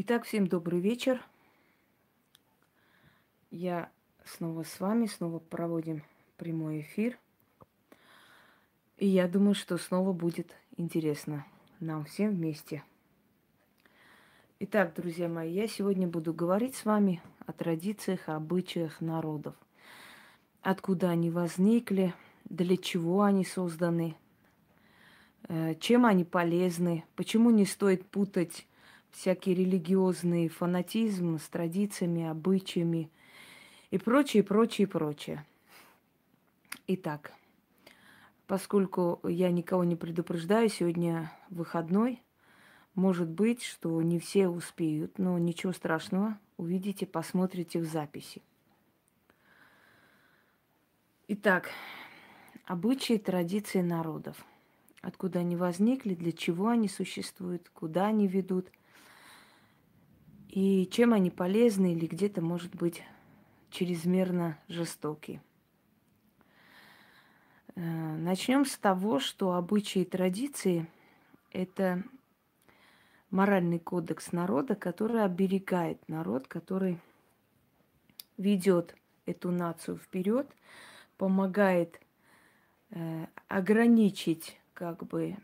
Итак, всем добрый вечер. Я снова с вами, снова проводим прямой эфир. И я думаю, что снова будет интересно нам всем вместе. Итак, друзья мои, я сегодня буду говорить с вами о традициях, обычаях народов. Откуда они возникли, для чего они созданы, э, чем они полезны, почему не стоит путать всякий религиозный фанатизм с традициями, обычаями и прочее, прочее, прочее. Итак, поскольку я никого не предупреждаю, сегодня выходной, может быть, что не все успеют, но ничего страшного, увидите, посмотрите в записи. Итак, обычаи традиции народов. Откуда они возникли, для чего они существуют, куда они ведут – и чем они полезны или где-то, может быть, чрезмерно жестоки. Э, Начнем с того, что обычаи и традиции – это моральный кодекс народа, который оберегает народ, который ведет эту нацию вперед, помогает э, ограничить как бы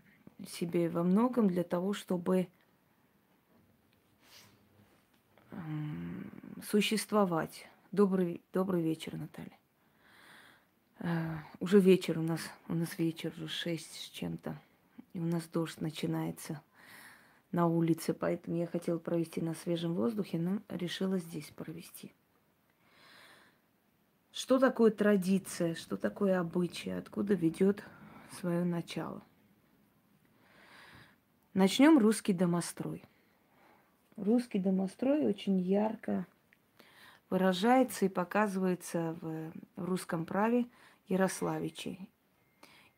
себе во многом для того, чтобы существовать. Добрый, добрый вечер, Наталья. Uh, уже вечер у нас, у нас вечер уже шесть с чем-то. И у нас дождь начинается на улице, поэтому я хотела провести на свежем воздухе, но решила здесь провести. Что такое традиция, что такое обычай, откуда ведет свое начало? Начнем русский домострой – русский домострой очень ярко выражается и показывается в русском праве Ярославичей.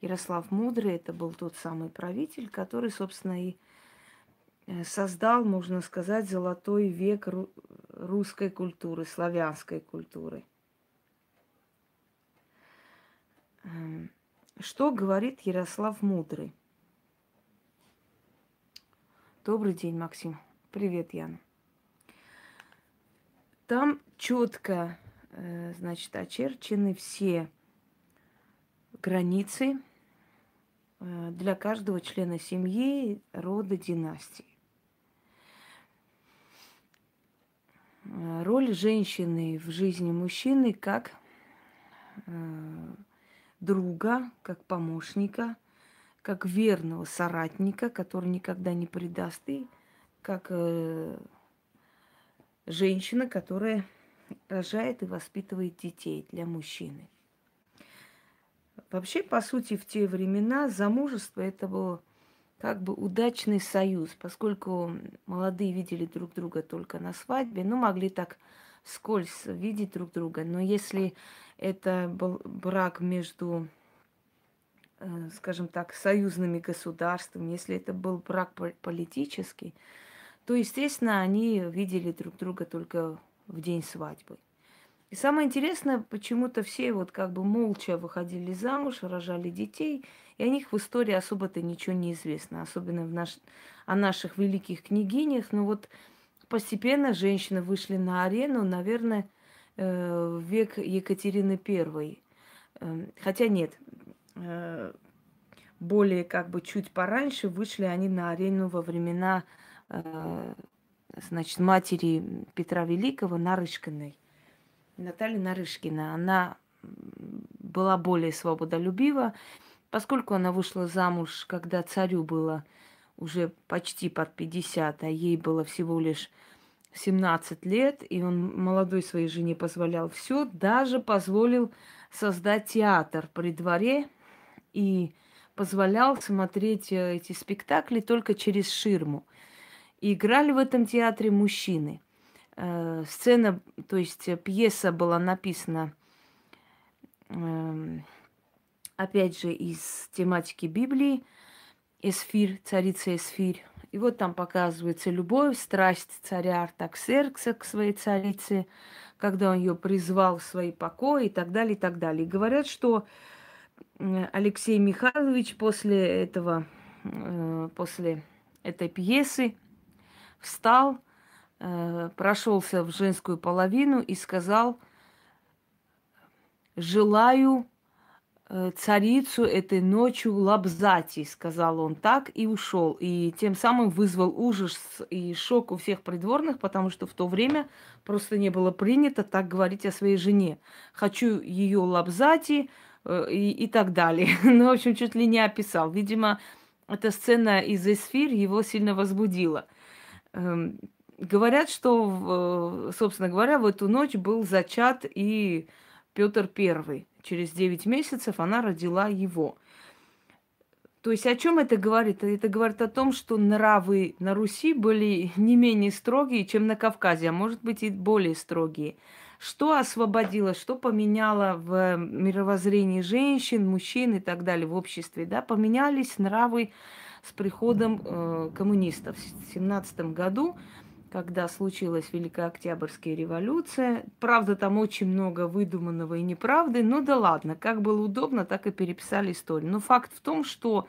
Ярослав Мудрый – это был тот самый правитель, который, собственно, и э, создал, можно сказать, золотой век русской культуры, славянской культуры. Эм, что говорит Ярослав Мудрый? Добрый день, Максим. Привет, Ян. Там четко, э, значит, очерчены все границы э, для каждого члена семьи, рода, династии. Э, роль женщины в жизни мужчины как друга, как помощника, как верного соратника, который никогда не предаст и как э, женщина, которая рожает и воспитывает детей для мужчины. Вообще, по сути, в те времена замужество это был как бы удачный союз, поскольку молодые видели друг друга только на свадьбе, ну, могли так скользь видеть друг друга. Но если это был брак между, э, скажем так, союзными государствами, если это был брак политический, то, естественно, они видели друг друга только в день свадьбы. И самое интересное, почему-то все вот как бы молча выходили замуж, рожали детей, и о них в истории особо-то ничего не известно, особенно в наш... о наших великих княгинях. Но вот постепенно женщины вышли на арену, наверное, э, в век Екатерины I. Эм, хотя нет, э, более как бы чуть пораньше вышли они на арену во времена значит, матери Петра Великого Нарышкиной. Наталья Нарышкина. Она была более свободолюбива, поскольку она вышла замуж, когда царю было уже почти под 50, а ей было всего лишь 17 лет, и он молодой своей жене позволял все, даже позволил создать театр при дворе и позволял смотреть э, эти спектакли только через ширму. Играли в этом театре мужчины. Э, сцена, то есть пьеса была написана, э, опять же, из тематики Библии. Эсфир, царица Эсфир. И вот там показывается любовь, страсть царя Артаксеркса к своей царице, когда он ее призвал в свои покои и так далее, и так далее. И говорят, что Алексей Михайлович после этого, э, после этой пьесы встал, э, прошелся в женскую половину и сказал, желаю э, царицу этой ночью лабзати, сказал он так и ушел. И тем самым вызвал ужас и шок у всех придворных, потому что в то время просто не было принято так говорить о своей жене. Хочу ее лабзати э, и, и так далее. ну, в общем, чуть ли не описал. Видимо, эта сцена из «Эсфир» его сильно возбудила. Эм, говорят, что, собственно говоря, в эту ночь был зачат и Петр I. Через 9 месяцев она родила его. То есть о чем это говорит? Это говорит о том, что нравы на Руси были не менее строгие, чем на Кавказе, а может быть и более строгие. Что освободило, что поменяло в мировоззрении женщин, мужчин и так далее в обществе? Да? Поменялись нравы с приходом э, коммунистов. В 17 году, когда случилась Великая Октябрьская революция, правда, там очень много выдуманного и неправды, но да ладно, как было удобно, так и переписали историю. Но факт в том, что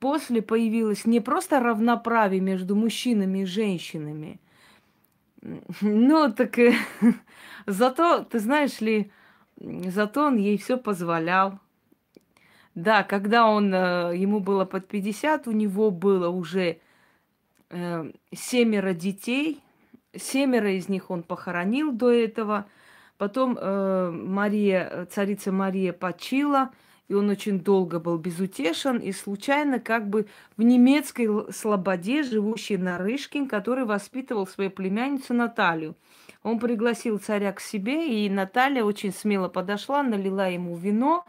после появилось не просто равноправие между мужчинами и женщинами, ну, так зато, ты знаешь ли, зато он ей все позволял. Да, когда он, э, ему было под 50, у него было уже э, семеро детей. Семеро из них он похоронил до этого. Потом э, Мария, царица Мария почила – и он очень долго был безутешен, и случайно как бы в немецкой слободе, живущий Нарышкин, который воспитывал свою племянницу Наталью. Он пригласил царя к себе, и Наталья очень смело подошла, налила ему вино,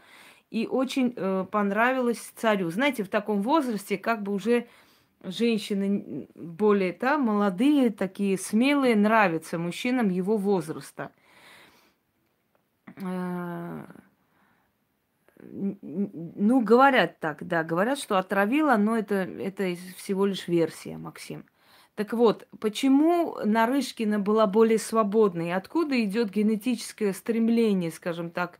и очень э, понравилось царю. Знаете, в таком возрасте как бы уже женщины более да, молодые, такие смелые, нравятся мужчинам его возраста. Э, ну, говорят так, да, говорят, что отравила, но это, это всего лишь версия, Максим. Так вот, почему Нарышкина была более свободной? Откуда идет генетическое стремление, скажем так,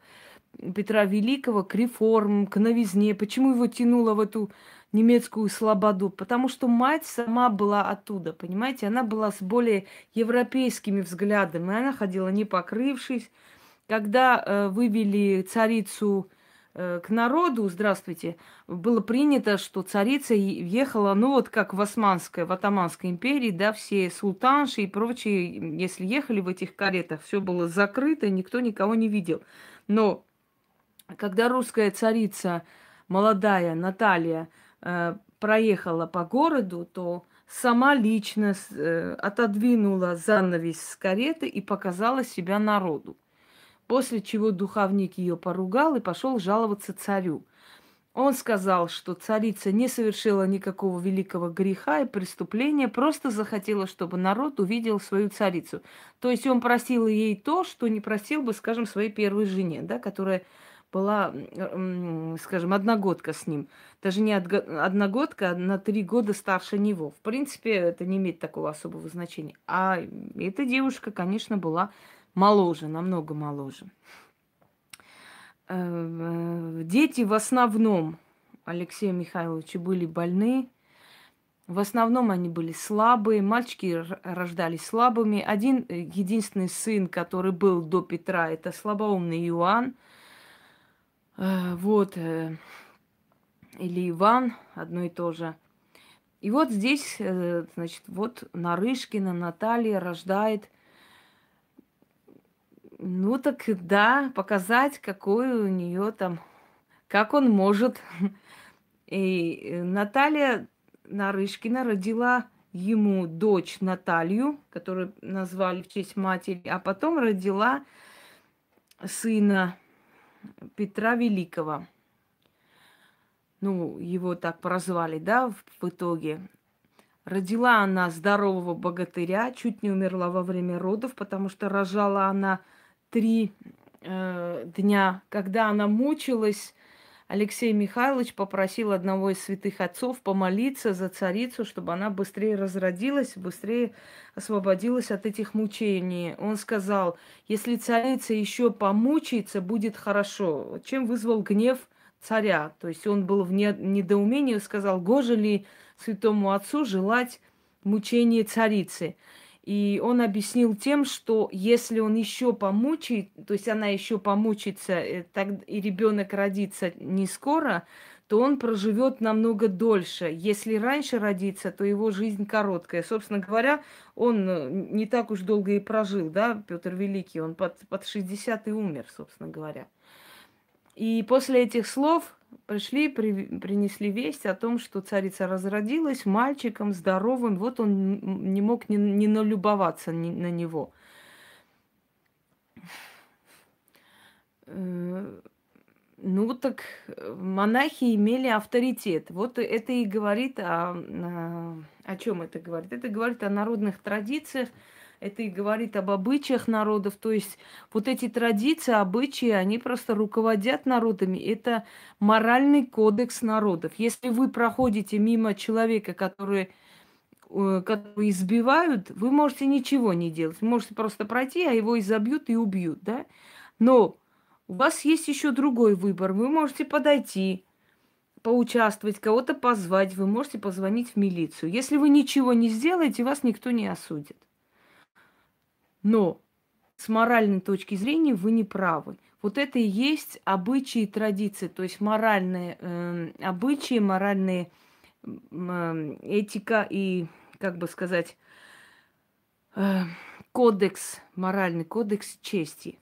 Петра Великого к реформам, к новизне? Почему его тянуло в эту немецкую слободу? Потому что мать сама была оттуда, понимаете? Она была с более европейскими взглядами. Она ходила не покрывшись. Когда э, вывели царицу Э, к народу, здравствуйте, было принято, что царица ехала, ну вот как в Османской, в Атаманской империи, да, все султанши и прочие, если ехали в этих каретах, все было закрыто, никто никого не видел. Но когда русская царица, молодая Наталья, э, проехала по городу, то сама лично э, отодвинула занавес с кареты и показала себя народу. После чего духовник ее поругал и пошел жаловаться царю. Он сказал, что царица не совершила никакого великого греха и преступления, просто захотела, чтобы народ увидел свою царицу. То есть он просил ей то, что не просил бы, скажем, своей первой жене, да, которая была, скажем, одногодка с ним. Даже не одногодка, а на три года старше него. В принципе, это не имеет такого особого значения. А эта девушка, конечно, была моложе, намного моложе. Э, дети в основном Алексея Михайловича были больны. В основном они были слабые, мальчики рождались слабыми. Один э, единственный сын, который был до Петра, это слабоумный Иоанн. Э, вот, или Иван, одно и то же. И вот здесь, значит, вот Нарышкина Наталья рождает ну так да, показать, какой у нее там, как он может. И Наталья Нарышкина родила ему дочь Наталью, которую назвали в честь матери, а потом родила сына Петра Великого. Ну, его так прозвали, да, в, итоге. Родила она здорового богатыря, чуть не умерла во время родов, потому что рожала она три э, дня, когда она мучилась, Алексей Михайлович попросил одного из святых отцов помолиться за царицу, чтобы она быстрее разродилась, быстрее освободилась от этих мучений. Он сказал, если царица еще помучается, будет хорошо. Чем вызвал гнев царя? То есть он был в недоумении, сказал, гоже ли святому отцу желать мучения царицы? И он объяснил тем, что если он еще помучает, то есть она еще помучится, э, и ребенок родится не скоро, то он проживет намного дольше. Если раньше родится, то его жизнь короткая. Собственно говоря, он э, не так уж долго и прожил, да, Петр Великий. Он под, под 60 и умер, собственно говоря. И после этих слов пришли, при, принесли весть о том, что царица разродилась мальчиком здоровым. Вот он не мог не, не налюбоваться ни, на него. Э, ну, так э, монахи имели авторитет. Вот это и говорит о, о, о чем это говорит? Это говорит о народных традициях, это и говорит об обычаях народов. То есть вот эти традиции, обычаи, они просто руководят народами. Это моральный кодекс народов. Если вы проходите мимо человека, который э, которого избивают, вы можете ничего не делать. Вы можете просто пройти, а его изобьют и убьют, да? Но у вас есть еще другой выбор. Вы можете подойти, поучаствовать, кого-то позвать, вы можете позвонить в милицию. Если вы ничего не сделаете, вас никто не осудит. Но с моральной точки зрения вы не правы. Вот это и есть обычаи и традиции, то есть моральные э, обычаи, моральные э, этика и, как бы сказать, э, кодекс, моральный кодекс чести.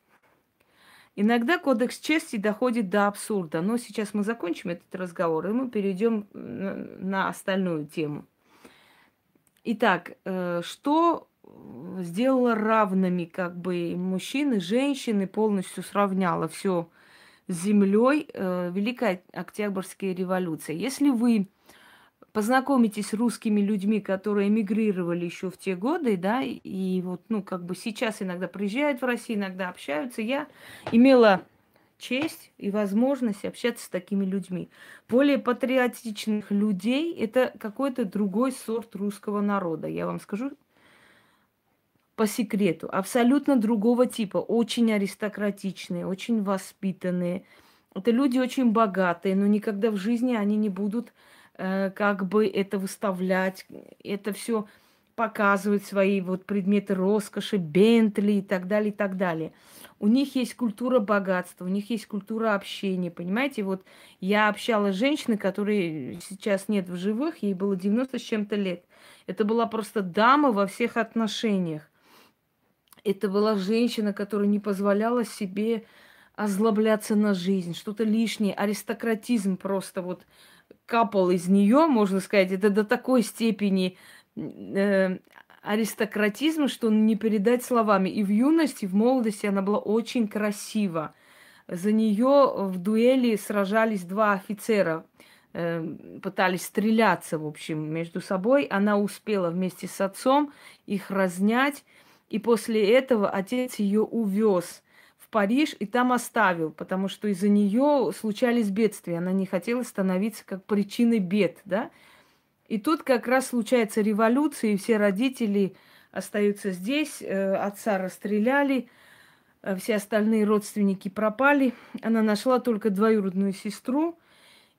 Иногда кодекс чести доходит до абсурда, но сейчас мы закончим этот разговор, и мы перейдем на остальную тему. Итак, э, что сделало равными как бы мужчин и женщин полностью сравняла все с землей э, Великая Октябрьская революция. Если вы познакомитесь с русскими людьми, которые эмигрировали еще в те годы, да, и вот, ну, как бы сейчас иногда приезжают в Россию, иногда общаются. Я имела честь и возможность общаться с такими людьми. Более патриотичных людей – это какой-то другой сорт русского народа. Я вам скажу по секрету. Абсолютно другого типа. Очень аристократичные, очень воспитанные. Это люди очень богатые, но никогда в жизни они не будут Э, как бы это выставлять, это все показывать свои вот предметы роскоши, Бентли и так далее, и так далее. У них есть культура богатства, у них есть культура общения, понимаете? Вот я общалась с женщиной, которой сейчас нет в живых, ей было 90 с чем-то лет. Это была просто дама во всех отношениях. Это была женщина, которая не позволяла себе озлобляться на жизнь, что-то лишнее, аристократизм просто вот капал из нее, можно сказать, это до такой степени э, аристократизма, что не передать словами. И в юности, в молодости она была очень красива. За нее в дуэли сражались два офицера, э, пытались стреляться, в общем, между собой. Она успела вместе с отцом их разнять, и после этого отец ее увез Париж и там оставил, потому что из-за нее случались бедствия. Она не хотела становиться как причиной бед, да. И тут как раз случается революция, и все родители остаются здесь, э, отца расстреляли, э, все остальные родственники пропали. Она нашла только двоюродную сестру,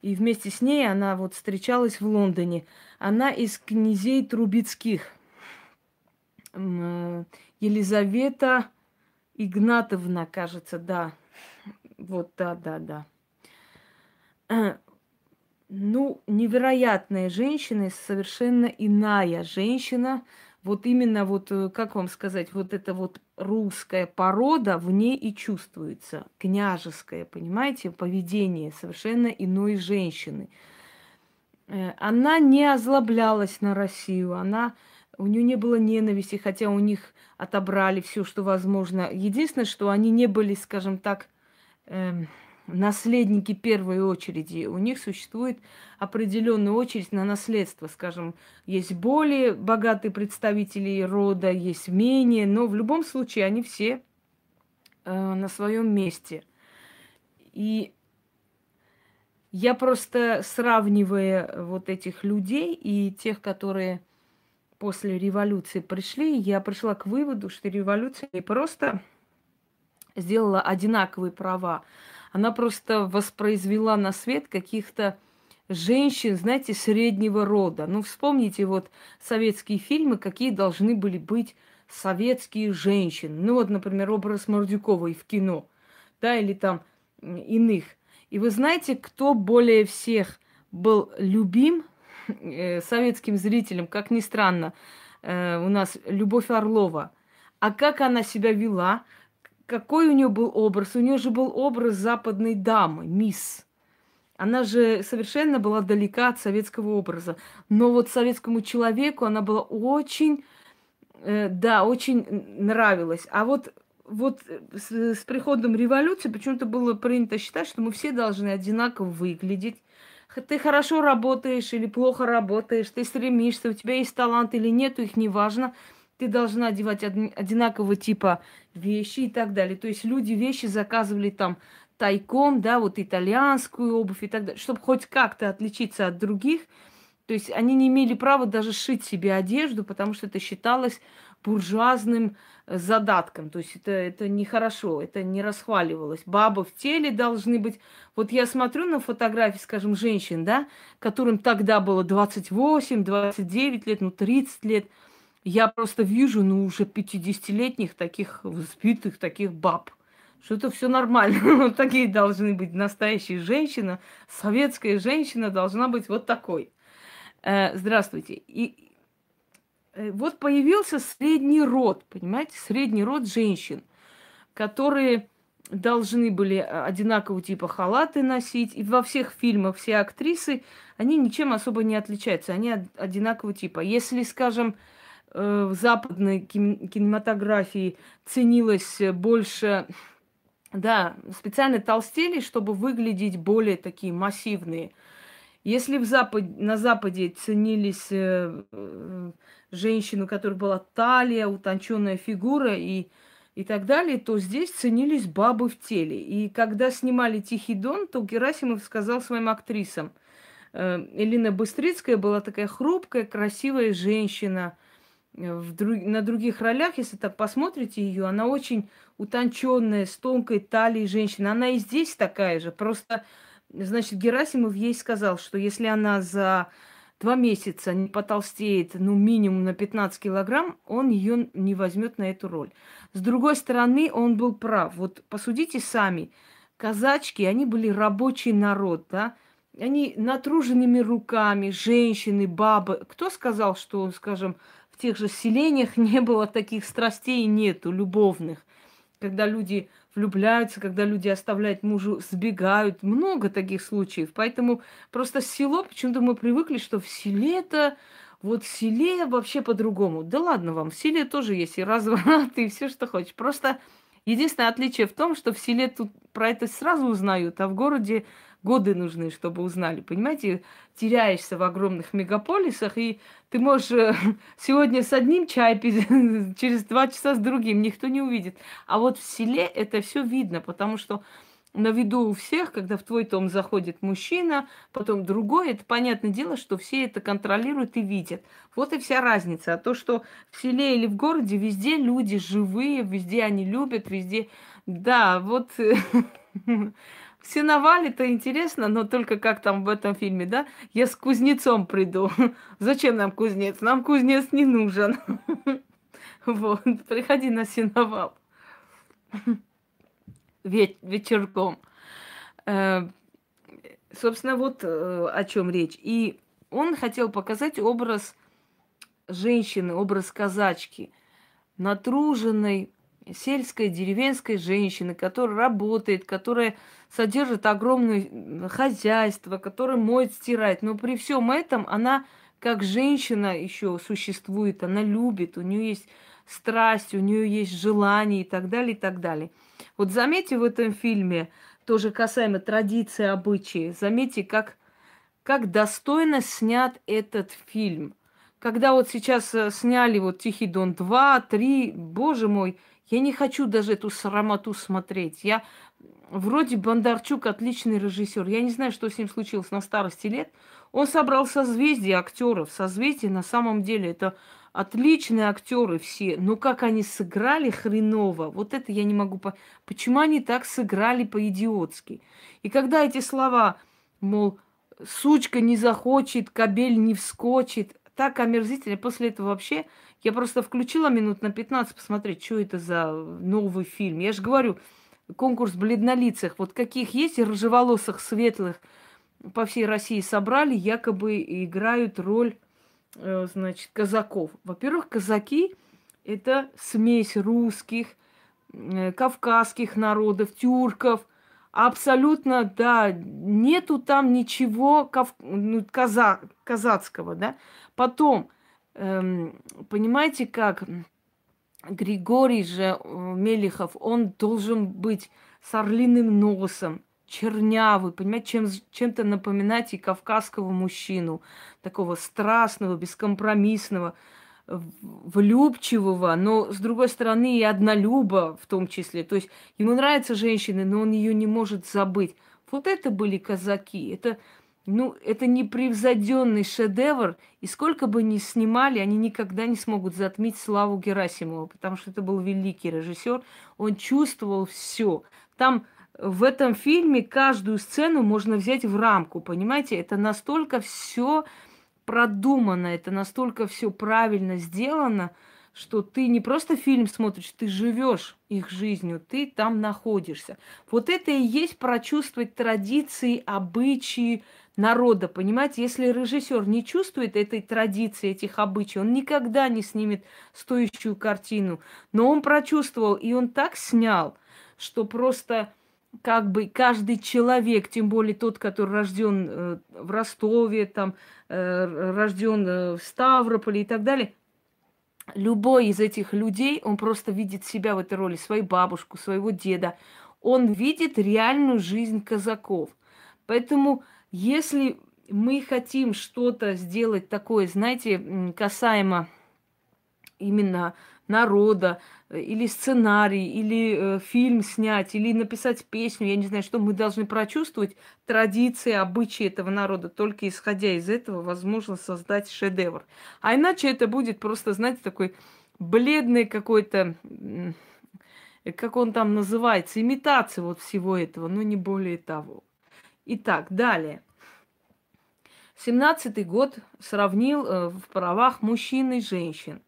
и вместе с ней она вот встречалась в Лондоне. Она из князей Трубецких. Э, Елизавета Игнатовна, кажется, да. Вот, да, да, да. Ну, невероятная женщина, совершенно иная женщина. Вот именно вот, э, как вам сказать, вот эта вот русская порода в ней и чувствуется. Княжеское, понимаете, поведение совершенно иной женщины. Э, она не озлоблялась на Россию, она у нее не было ненависти, хотя у них отобрали все, что возможно. Единственное, что они не были, скажем так, эм, наследники первой очереди. У них существует определенная очередь на наследство, скажем, есть более богатые представители рода, есть менее, но в любом случае они все э, на своем месте. И я просто сравнивая вот этих людей и тех, которые после революции пришли, я пришла к выводу, что революция не просто сделала одинаковые права, она просто воспроизвела на свет каких-то женщин, знаете, среднего рода. Ну, вспомните вот советские фильмы, какие должны были быть советские женщины. Ну, вот, например, образ Мордюковой в кино, да, или там иных. И вы знаете, кто более всех был любим советским зрителям, как ни странно, э, у нас Любовь Орлова. А как она себя вела, какой у нее был образ? У нее же был образ западной дамы, мисс. Она же совершенно была далека от советского образа. Но вот советскому человеку она была очень, э, да, очень нравилась. А вот, вот с, с приходом революции почему-то было принято считать, что мы все должны одинаково выглядеть. Ты хорошо работаешь или плохо работаешь, ты стремишься, у тебя есть талант или нет, их не важно. Ты должна одевать одинакового типа вещи и так далее. То есть люди вещи заказывали там тайком, да, вот итальянскую обувь и так далее, чтобы хоть как-то отличиться от других. То есть они не имели права даже шить себе одежду, потому что это считалось буржуазным задатком. То есть это, это нехорошо, это не расхваливалось. Бабы в теле должны быть... Вот я смотрю на фотографии, скажем, женщин, да, которым тогда было 28, 29 лет, ну 30 лет. Я просто вижу, ну, уже 50-летних таких воспитых, таких баб что это все нормально. Вот такие должны быть настоящие женщины. Советская женщина должна быть вот такой. Э, здравствуйте. И вот появился средний род, понимаете, средний род женщин, которые должны были одинакового типа халаты носить. И во всех фильмах все актрисы, они ничем особо не отличаются. Они одинакового типа. Если, скажем, э, в западной кинематографии ценилось больше да, специально толстели, чтобы выглядеть более такие массивные. Если в Запад, на Западе ценились э, э, женщины, у которых была талия, утонченная фигура и, и так далее, то здесь ценились бабы в теле. И когда снимали «Тихий дон», то Герасимов сказал своим актрисам, э, Элина Быстрицкая была такая хрупкая, красивая женщина – в друг... на других ролях, если так посмотрите ее, она очень утонченная, с тонкой талией женщина. Она и здесь такая же. Просто, значит, Герасимов ей сказал, что если она за два месяца не потолстеет, ну, минимум на 15 килограмм, он ее не возьмет на эту роль. С другой стороны, он был прав. Вот посудите сами. Казачки, они были рабочий народ, да, они натруженными руками, женщины, бабы. Кто сказал, что, скажем, тех же селениях не было таких страстей, нету, любовных. Когда люди влюбляются, когда люди оставляют мужу, сбегают. Много таких случаев. Поэтому просто село, почему-то мы привыкли, что в селе это вот в селе вообще по-другому. Да ладно вам, в селе тоже есть и разврат, и все, что хочешь. Просто единственное отличие в том, что в селе тут про это сразу узнают, а в городе годы нужны, чтобы узнали. Понимаете, теряешься в огромных мегаполисах, и ты можешь э, сегодня с одним чай пить, через два часа с другим, никто не увидит. А вот в селе это все видно, потому что на виду у всех, когда в твой дом заходит мужчина, потом другой, это понятное дело, что все это контролируют и видят. Вот и вся разница. А то, что в селе или в городе, везде люди живые, везде они любят, везде... Да, вот Все навали-то интересно, но только как там в этом фильме, да? Я с кузнецом приду. Зачем нам кузнец? Нам кузнец не нужен. Вот, приходи на сеновал. Вечерком. Э, собственно, вот э, о чем речь. И он хотел показать образ женщины, образ казачки, натруженной, сельской, деревенской женщины, которая работает, которая содержит огромное хозяйство, которая моет, стирает. Но при всем этом она как женщина еще существует, она любит, у нее есть страсть, у нее есть желание и так далее, и так далее. Вот заметьте в этом фильме, тоже касаемо традиции, обычаи, заметьте, как, как достойно снят этот фильм. Когда вот сейчас э, сняли вот «Тихий дон 2», 3, боже мой, я не хочу даже эту срамоту смотреть. Я вроде Бондарчук отличный режиссер. Я не знаю, что с ним случилось на старости лет. Он собрал созвездие актеров. Созвездие на самом деле это отличные актеры все. Но как они сыграли хреново, вот это я не могу понять. Почему они так сыграли по-идиотски? И когда эти слова, мол, сучка не захочет, кабель не вскочит. Так омерзительно. После этого вообще я просто включила минут на 15 посмотреть, что это за новый фильм. Я же говорю, конкурс бледнолицых. Вот каких есть рыжеволосых, светлых по всей России собрали, якобы играют роль, э, значит, казаков. Во-первых, казаки – это смесь русских, э, кавказских народов, тюрков – Абсолютно, да, нету там ничего кав... ну, каза... казацкого, да. Потом, эм, понимаете, как Григорий же э, Мелихов, он должен быть с орлиным носом, чернявый, понимаете, чем, чем-то напоминать и кавказского мужчину, такого страстного, бескомпромиссного влюбчивого, но, с другой стороны, и однолюба в том числе. То есть ему нравятся женщины, но он ее не может забыть. Вот это были казаки. Это, ну, это непревзойденный шедевр. И сколько бы ни снимали, они никогда не смогут затмить Славу Герасимова, потому что это был великий режиссер. Он чувствовал все. Там в этом фильме каждую сцену можно взять в рамку, понимаете? Это настолько все продумано, это настолько все правильно сделано, что ты не просто фильм смотришь, ты живешь их жизнью, ты там находишься. Вот это и есть прочувствовать традиции, обычаи народа, понимаете? Если режиссер не чувствует этой традиции, этих обычаев, он никогда не снимет стоящую картину. Но он прочувствовал, и он так снял, что просто как бы каждый человек, тем более тот, который рожден э, в Ростове, там, э, рожден э, в Ставрополе и так далее, любой из этих людей, он просто видит себя в этой роли, свою бабушку, своего деда. Он видит реальную жизнь казаков. Поэтому, если мы хотим что-то сделать такое, знаете, касаемо именно народа, э, или сценарий, или э, фильм снять, или написать песню, я не знаю, что мы должны прочувствовать традиции, обычаи этого народа. Только исходя из этого возможно создать шедевр. А иначе это будет просто, знаете, такой бледный какой-то, как он там называется, имитация вот всего этого, но не более того. Итак, далее. Семнадцатый год сравнил э, в правах мужчин и женщин.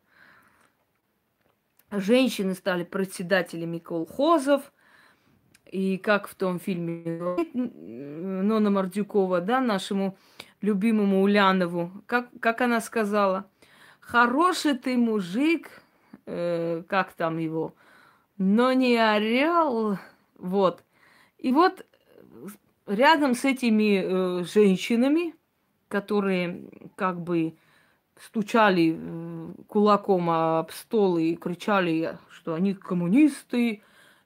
Женщины стали председателями колхозов. И как в том фильме Нона Мордюкова, да, нашему любимому Улянову, как, как она сказала, хороший ты мужик, э, как там его, но не орел, вот. И вот рядом с этими э, женщинами, которые как бы стучали э, кулаком об стол и кричали, что они коммунисты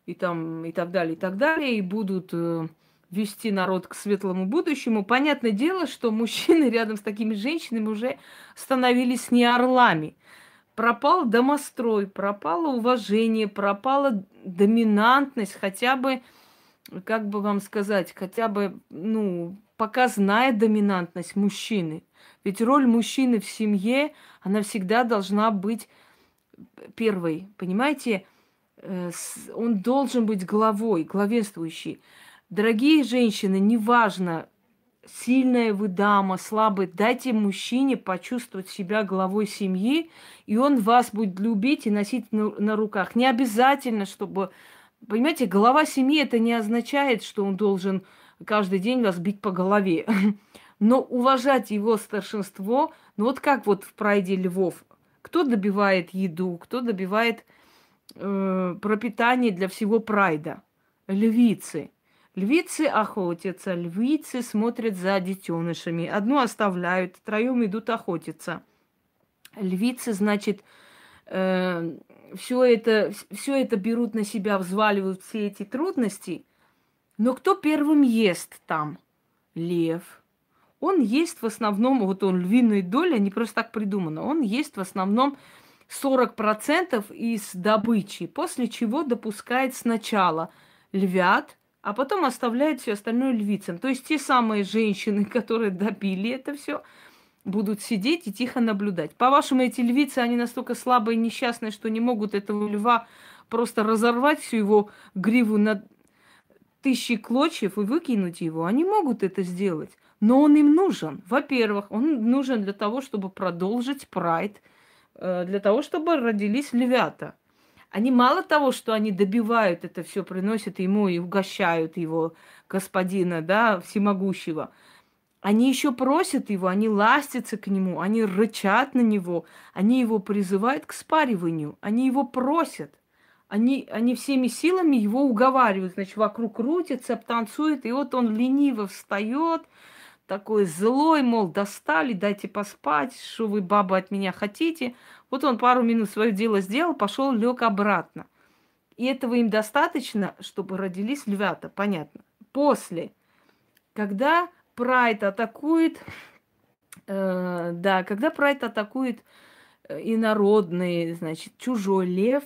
и там и так далее, и так далее, и будут э, вести народ к светлому будущему. Понятное дело, что мужчины рядом с такими женщинами уже становились не орлами. Пропал домострой, пропало уважение, пропала доминантность, хотя бы, как бы вам сказать, хотя бы, ну, показная доминантность мужчины – ведь роль мужчины в семье, она всегда должна быть первой. Понимаете, э, он должен быть главой, главенствующий. Дорогие женщины, неважно, сильная вы дама, слабая, дайте мужчине почувствовать себя главой семьи, и он вас будет любить и носить на руках. Не обязательно, чтобы... Понимаете, глава семьи это не означает, что он должен каждый день вас бить по голове. но уважать его старшинство, ну вот как вот в прайде львов, кто добивает еду, кто добивает э, пропитание для всего прайда? Львицы. Львицы охотятся, львицы смотрят за детенышами. Одну оставляют, троем идут охотиться. Львицы, значит, э, все это, все это берут на себя, взваливают все эти трудности. Но кто первым ест там? Лев он есть в основном, вот он львиная доля, не просто так придумано, он есть в основном 40% из добычи, после чего допускает сначала львят, а потом оставляет все остальное львицам. То есть те самые женщины, которые добили это все, будут сидеть и тихо наблюдать. По-вашему, эти львицы, они настолько слабые и несчастные, что не могут этого льва просто разорвать всю его гриву на тысячи клочьев и выкинуть его. Они могут это сделать. Но он им нужен. Во-первых, он нужен для того, чтобы продолжить прайд, э, для того, чтобы родились львята. Они мало того, что они добивают это все, приносят ему и угощают его господина, да, всемогущего – они еще просят его, они ластятся к нему, они рычат на него, они его призывают к спариванию, они его просят. Они, они всеми силами его уговаривают, значит, вокруг крутится, танцует, и вот он лениво встает, такой злой, мол, достали, дайте поспать, что вы, баба, от меня хотите. Вот он пару минут свое дело сделал, пошел, лег обратно. И этого им достаточно, чтобы родились львята, понятно. После, когда Прайд атакует, э, да, когда Прайд атакует э, инородный, значит, чужой лев,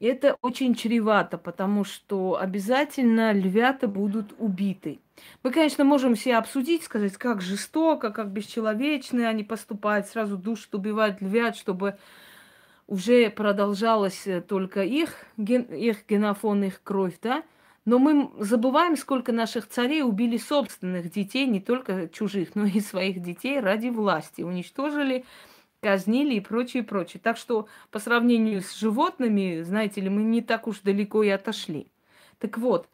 это очень чревато, потому что обязательно львята будут убиты. Мы, конечно, можем все обсудить, сказать, как жестоко, как бесчеловечно они поступают, сразу душат, убивают львят, чтобы уже продолжалась э, только их, ген, их генофон, их кровь, да. Но мы забываем, сколько наших царей убили собственных детей, не только чужих, но и своих детей ради власти. Уничтожили, казнили и прочее, прочее. Так что по сравнению с животными, знаете ли, мы не так уж далеко и отошли. Так вот,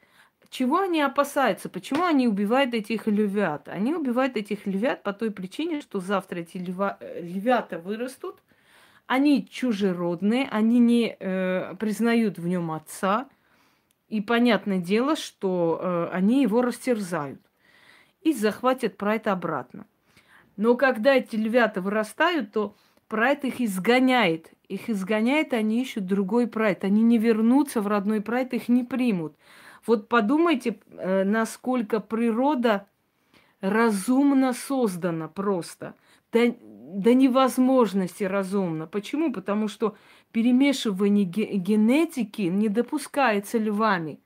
чего они опасаются? Почему они убивают этих львят? Они убивают этих львят по той причине, что завтра эти льва, э, львята вырастут, они чужеродные, они не э, признают в нем отца, и понятное дело, что э, они его растерзают и захватят прайд обратно. Но когда эти львята вырастают, то прайд их изгоняет. Их изгоняет, они ищут другой прайд. Они не вернутся в родной прайд, их не примут. Вот подумайте, э, насколько природа разумно создана просто. До, до невозможности разумно. Почему? Потому что перемешивание генетики не допускается львами.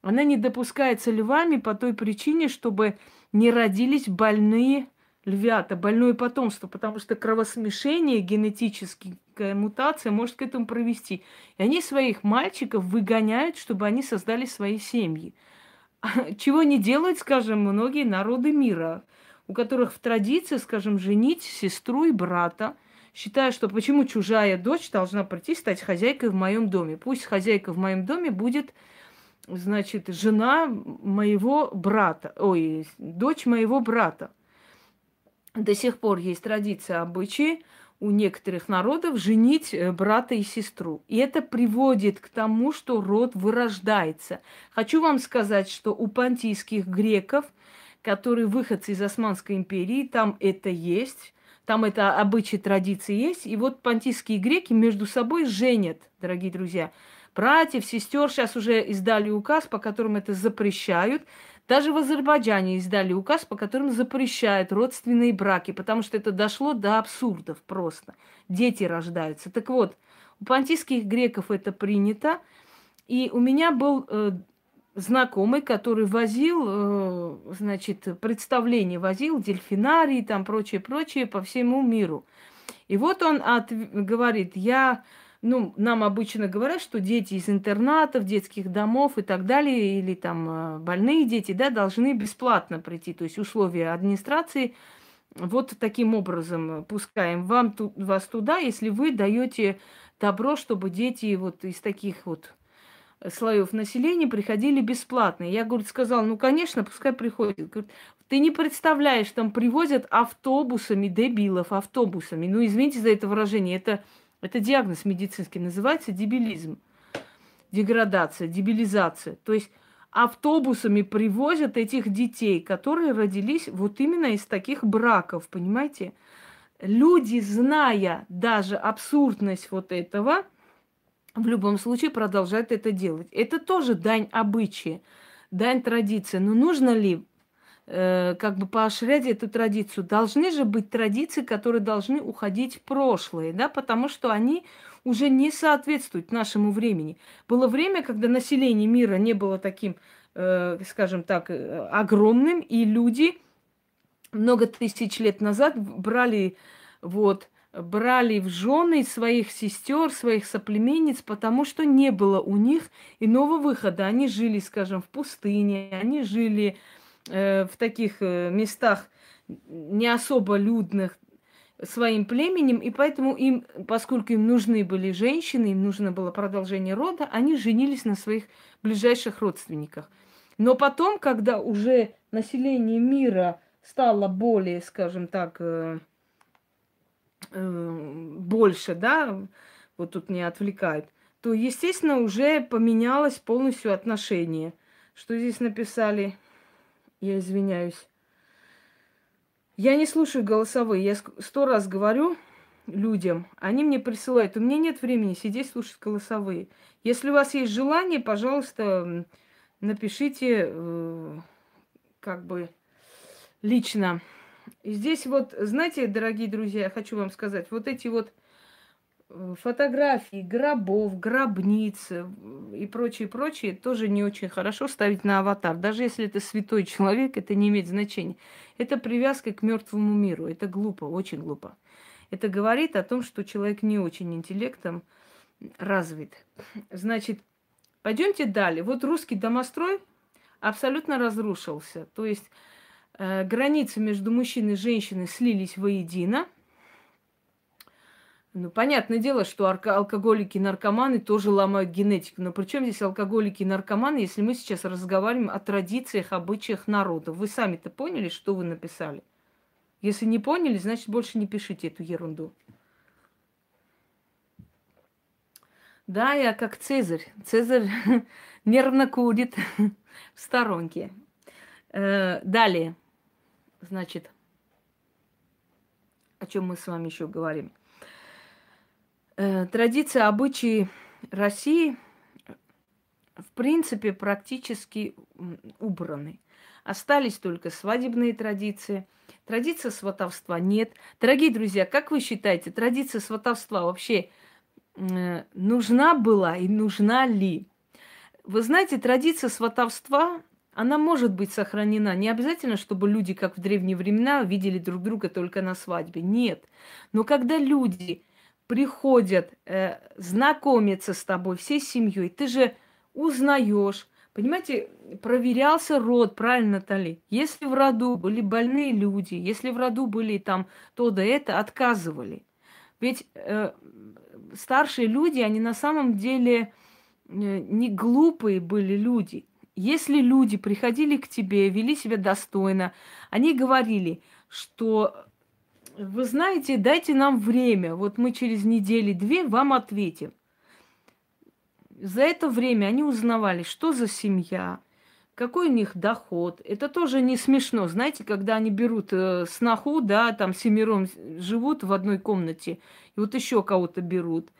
Она не допускается львами по той причине, чтобы не родились больные львята, больное потомство, потому что кровосмешение, генетическая мутация может к этому провести. И они своих мальчиков выгоняют, чтобы они создали свои семьи. Чего не делают, скажем, многие народы мира, у которых в традиции, скажем, женить сестру и брата – считаю, что почему чужая дочь должна прийти стать хозяйкой в моем доме. Пусть хозяйка в моем доме будет, значит, жена моего брата, ой, дочь моего брата. До сих пор есть традиция, обычаи у некоторых народов женить э, брата и сестру. И это приводит к тому, что род вырождается. Хочу вам сказать, что у понтийских греков, которые выходцы из Османской империи, там это есть там это обычаи, традиции есть. И вот понтийские греки между собой женят, дорогие друзья. Братьев, сестер сейчас уже издали указ, по которому это запрещают. Даже в Азербайджане издали указ, по которому запрещают родственные браки, потому что это дошло до абсурдов просто. Дети рождаются. Так вот, у понтийских греков это принято. И у меня был э, знакомый, который возил, э, значит, представление возил, дельфинарий, там прочее, прочее по всему миру. И вот он от, говорит, я, ну, нам обычно говорят, что дети из интернатов, детских домов и так далее, или там э, больные дети, да, должны бесплатно прийти. То есть условия администрации вот таким образом пускаем вам, вас туда, если вы даете добро, чтобы дети вот из таких вот слоев населения приходили бесплатно. Я, говорит, сказала, ну, конечно, пускай приходят. Говорит, ты не представляешь, там привозят автобусами дебилов, автобусами. Ну, извините за это выражение, это, это диагноз медицинский, называется дебилизм, деградация, дебилизация. То есть автобусами привозят этих детей, которые родились вот именно из таких браков, понимаете? Люди, зная даже абсурдность вот этого, в любом случае продолжают это делать. Это тоже дань обычая, дань традиции. Но нужно ли э, как бы поощрять эту традицию? Должны же быть традиции, которые должны уходить в прошлое, да, потому что они уже не соответствуют нашему времени. Было время, когда население мира не было таким, э, скажем так, э, огромным, и люди много тысяч лет назад брали вот брали в жены своих сестер, своих соплеменниц, потому что не было у них иного выхода. Они жили, скажем, в пустыне, они жили э, в таких э, местах, не особо людных своим племенем, и поэтому им, поскольку им нужны были женщины, им нужно было продолжение рода, они женились на своих ближайших родственниках. Но потом, когда уже население мира стало более, скажем так, э, больше, да, вот тут не отвлекают, то, естественно, уже поменялось полностью отношение. Что здесь написали? Я извиняюсь. Я не слушаю голосовые. Я сто раз говорю людям, они мне присылают. У меня нет времени сидеть слушать голосовые. Если у вас есть желание, пожалуйста, напишите э, как бы лично. И здесь вот, знаете, дорогие друзья, я хочу вам сказать, вот эти вот Э, фотографии гробов, гробниц э, и прочее, прочее тоже не очень хорошо ставить на аватар. Даже если это святой человек, это не имеет значения. Это привязка к мертвому миру. Это глупо, очень глупо. Это говорит о том, что человек не очень интеллектом развит. Значит, пойдемте далее. Вот русский домострой абсолютно разрушился. То есть границы между мужчиной и женщиной слились воедино – ну, понятное дело, что алкоголики и наркоманы тоже ломают генетику. Но при чем здесь алкоголики и наркоманы, если мы сейчас разговариваем о традициях, обычаях народа? Вы сами-то поняли, что вы написали? Если не поняли, значит, больше не пишите эту ерунду. Да, я как Цезарь. Цезарь нервно курит в сторонке. Э, далее, значит, о чем мы с вами еще говорим? Э, традиции, обычаи России в принципе практически убраны. Остались только свадебные традиции. Традиции сватовства нет. Дорогие друзья, как вы считаете, традиция сватовства вообще э, нужна была и нужна ли? Вы знаете, традиция сватовства, она может быть сохранена. Не обязательно, чтобы люди, как в древние времена, видели друг друга только на свадьбе. Нет. Но когда люди приходят э, знакомиться с тобой всей семьей, ты же узнаешь, понимаете, проверялся род, правильно, Натали? Если в роду были больные люди, если в роду были там то да это, отказывали. Ведь э, старшие люди, они на самом деле э, не глупые были люди. Если люди приходили к тебе, вели себя достойно, они говорили, что вы знаете, дайте нам время. Вот мы через недели-две вам ответим. За это время они узнавали, что за семья, какой у них доход. Это тоже не смешно. Знаете, когда они берут э, сноху, да, там семером живут в одной комнате, и вот еще кого-то берут.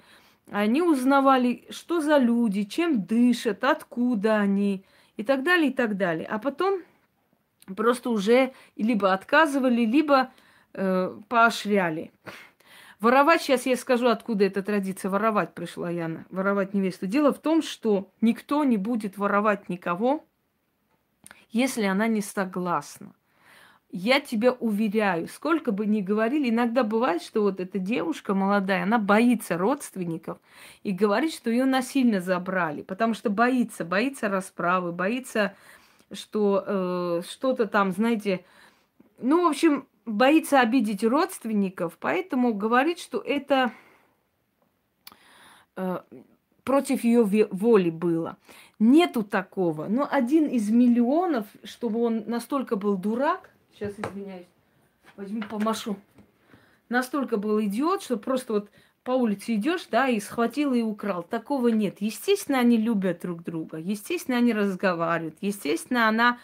Они узнавали, что за люди, чем дышат, откуда они, и так далее, и так далее. А потом просто уже либо отказывали, либо э, поощряли. Воровать, сейчас я скажу, откуда эта традиция воровать пришла, Яна, воровать невесту. Дело в том, что никто не будет воровать никого, если она не согласна. Я тебя уверяю, сколько бы ни говорили, иногда бывает, что вот эта девушка молодая, она боится родственников и говорит, что ее насильно забрали, потому что боится, боится расправы, боится, что э, что-то там, знаете, ну, в общем, боится обидеть родственников, поэтому говорит, что это э, против ее воли было. Нету такого. Но один из миллионов, чтобы он настолько был дурак, сейчас извиняюсь, возьму помашу, настолько был идиот, что просто вот по улице идешь, да, и схватил и украл. Такого нет. Естественно, они любят друг друга. Естественно, они разговаривают. Естественно, она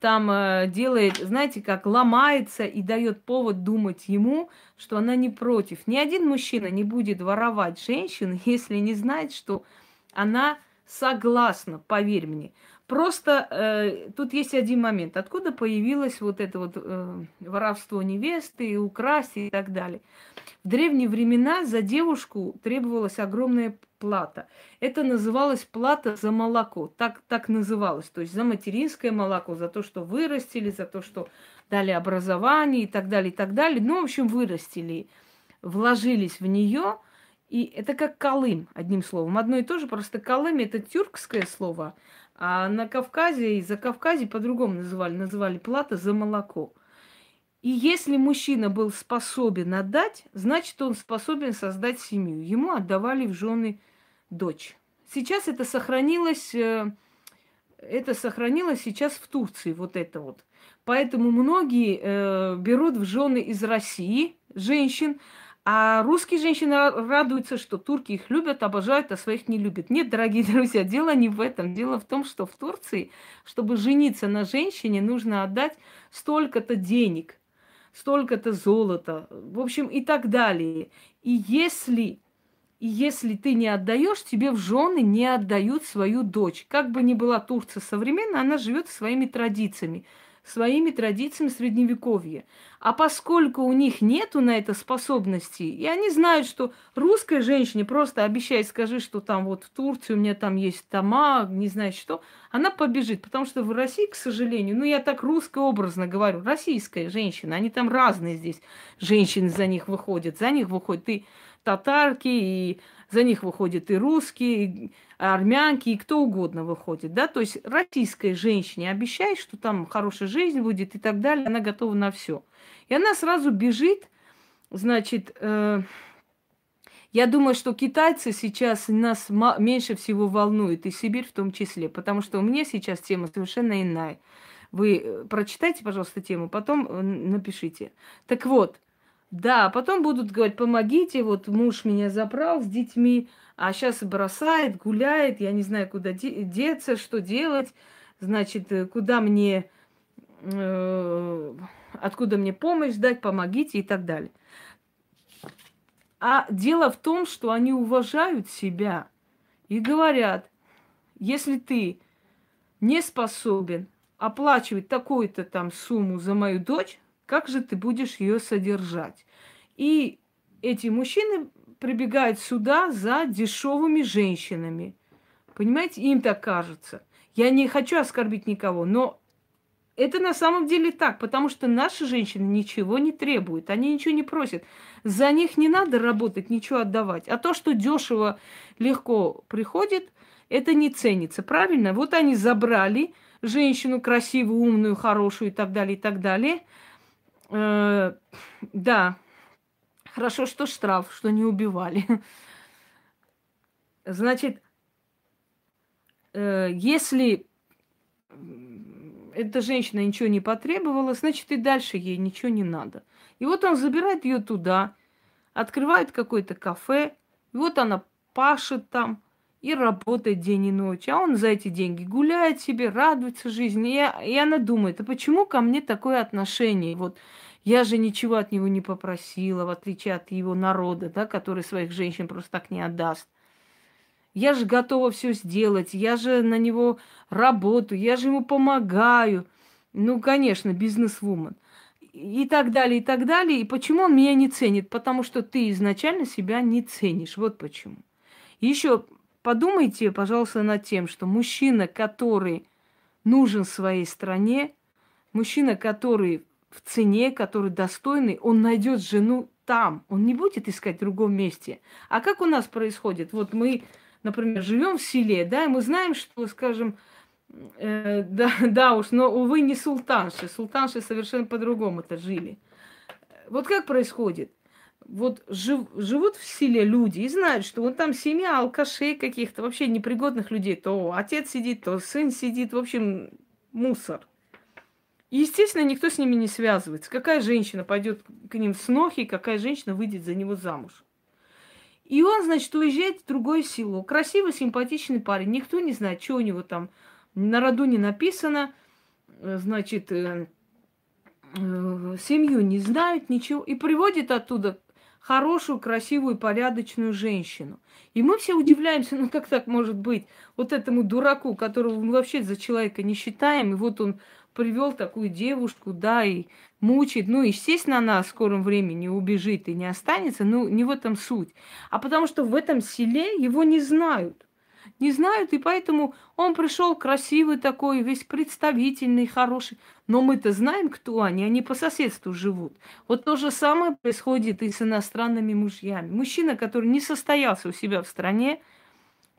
там э, делает, знаете, как ломается и дает повод думать ему, что она не против. Ни один мужчина не будет воровать женщину, если не знает, что она согласна, поверь мне. Просто э, тут есть один момент. Откуда появилось вот это вот э, воровство невесты, украсть и так далее? В древние времена за девушку требовалась огромная плата. Это называлось плата за молоко. Так, так называлось. То есть за материнское молоко, за то, что вырастили, за то, что дали образование и так далее, и так далее. Ну, в общем, вырастили, вложились в нее. И это как Колым, одним словом. Одно и то же, просто Колым это тюркское слово, а на Кавказе и за Кавказе по-другому называли. Называли плата за молоко. И если мужчина был способен отдать, значит, он способен создать семью. Ему отдавали в жены дочь. Сейчас это сохранилось, э, это сохранилось сейчас в Турции, вот это вот. Поэтому многие э, берут в жены из России женщин, а русские женщины радуются, что турки их любят, обожают, а своих не любят. Нет, дорогие друзья, дело не в этом. Дело в том, что в Турции, чтобы жениться на женщине, нужно отдать столько-то денег, столько-то золота, в общем, и так далее. И если, и если ты не отдаешь, тебе в жены не отдают свою дочь. Как бы ни была Турция современная, она живет своими традициями своими традициями средневековья. А поскольку у них нету на это способности, и они знают, что русской женщине просто обещай, скажи, что там вот в Турции у меня там есть тома, не знаю что, она побежит. Потому что в России, к сожалению, ну я так русско-образно говорю, российская женщина, они там разные здесь женщины за них выходят, за них выходят и татарки, и за них выходят и русские, и армянки, и кто угодно выходит, да, то есть российской женщине обещай, что там хорошая жизнь будет и так далее, она готова на все. И она сразу бежит, значит, э, я думаю, что китайцы сейчас нас меньше всего волнуют, и Сибирь в том числе, потому что у меня сейчас тема совершенно иная. Вы э, прочитайте, пожалуйста, тему, потом э, напишите. Так вот, да, потом будут говорить, помогите, вот муж меня забрал с детьми, а сейчас бросает, гуляет, я не знаю, куда деться, что делать, значит, э, куда мне, э, откуда мне помощь дать, помогите и так далее. А дело в том, что они уважают себя и говорят, если ты не способен оплачивать такую-то там сумму за мою дочь, как же ты будешь ее содержать? И эти мужчины прибегают сюда за дешевыми женщинами. Понимаете, им так кажется. Я не хочу оскорбить никого, но это на самом деле так, потому что наши женщины ничего не требуют, они ничего не просят. За них не надо работать, ничего отдавать. А то, что дешево, легко приходит, это не ценится, правильно? Вот они забрали женщину красивую, умную, хорошую и так далее, и так далее. Э, да, хорошо, что штраф, что не убивали. Значит, э, если эта женщина ничего не потребовала, значит и дальше ей ничего не надо. И вот он забирает ее туда, открывает какое-то кафе, и вот она пашет там, и работает день и ночь, а он за эти деньги гуляет себе, радуется жизни. И, и она думает, а почему ко мне такое отношение? Вот я же ничего от него не попросила, в отличие от его народа, да, который своих женщин просто так не отдаст. Я же готова все сделать, я же на него работаю, я же ему помогаю. Ну, конечно, бизнес-вумен. И так далее, и так далее. И почему он меня не ценит? Потому что ты изначально себя не ценишь. Вот почему. еще подумайте, пожалуйста, над тем, что мужчина, который нужен своей стране, мужчина, который в цене, который достойный, он найдет жену там. Он не будет искать в другом месте. А как у нас происходит? Вот мы, например, живем в селе, да, и мы знаем, что, скажем, э, да, да уж, но, увы, не султанши. Султанши совершенно по-другому-то жили. Вот как происходит? Вот жив, живут в селе люди и знают, что вот там семья алкашей каких-то, вообще непригодных людей. То отец сидит, то сын сидит, в общем, мусор. И, естественно, никто с ними не связывается. Какая женщина пойдет к ним с нохи, какая женщина выйдет за него замуж. И он, значит, уезжает в другое село. Красивый, симпатичный парень. Никто не знает, что у него там на роду не написано. Значит, э, э, семью не знают, ничего. И приводит оттуда хорошую, красивую, порядочную женщину. И мы все удивляемся, ну как так может быть? Вот этому дураку, которого мы вообще за человека не считаем, и вот он привел такую девушку, да, и мучает. Ну, естественно, она в скором времени убежит и не останется, но не в этом суть. А потому что в этом селе его не знают не знают, и поэтому он пришел красивый такой, весь представительный, хороший. Но мы-то знаем, кто они, они по соседству живут. Вот то же самое происходит и с иностранными мужьями. Мужчина, который не состоялся у себя в стране,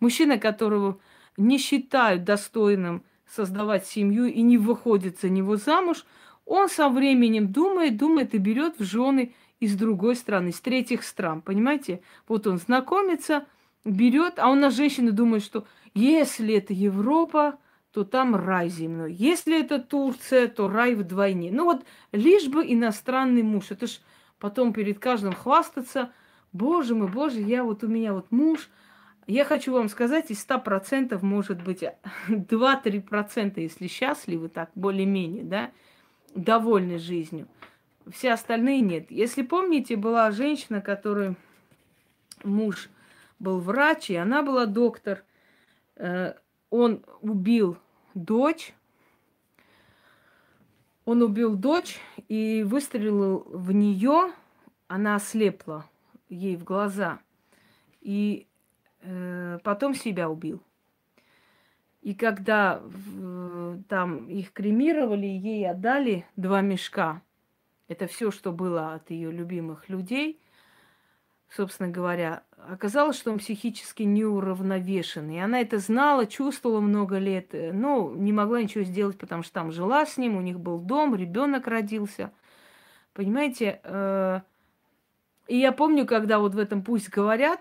мужчина, которого не считают достойным создавать семью и не выходит за него замуж, Он со временем думает, думает и берет в жены из другой страны, из третьих стран, понимаете? Вот он знакомится, берет, а у нас женщины думают, что если это Европа, то там рай земной. Если это Турция, то рай вдвойне. Ну вот лишь бы иностранный муж. Это ж потом перед каждым хвастаться. Боже мой, боже, я вот у меня вот муж. Я хочу вам сказать, из 100% может быть 2-3%, если счастливы так, более-менее, да, довольны жизнью. Все остальные нет. Если помните, была женщина, которую муж был врач, и она была доктор. Э, он убил дочь. Он убил дочь и выстрелил в нее. Она ослепла ей в глаза. И э, потом себя убил. И когда э, там их кремировали, ей отдали два мешка. Это все, что было от ее любимых людей. Собственно говоря, оказалось, что он психически неуравновешен. И она это знала, чувствовала много лет, э, но не могла ничего сделать, потому что там жила с ним, у них был дом, ребенок родился. Понимаете? Э, и я помню, когда вот в этом пусть говорят,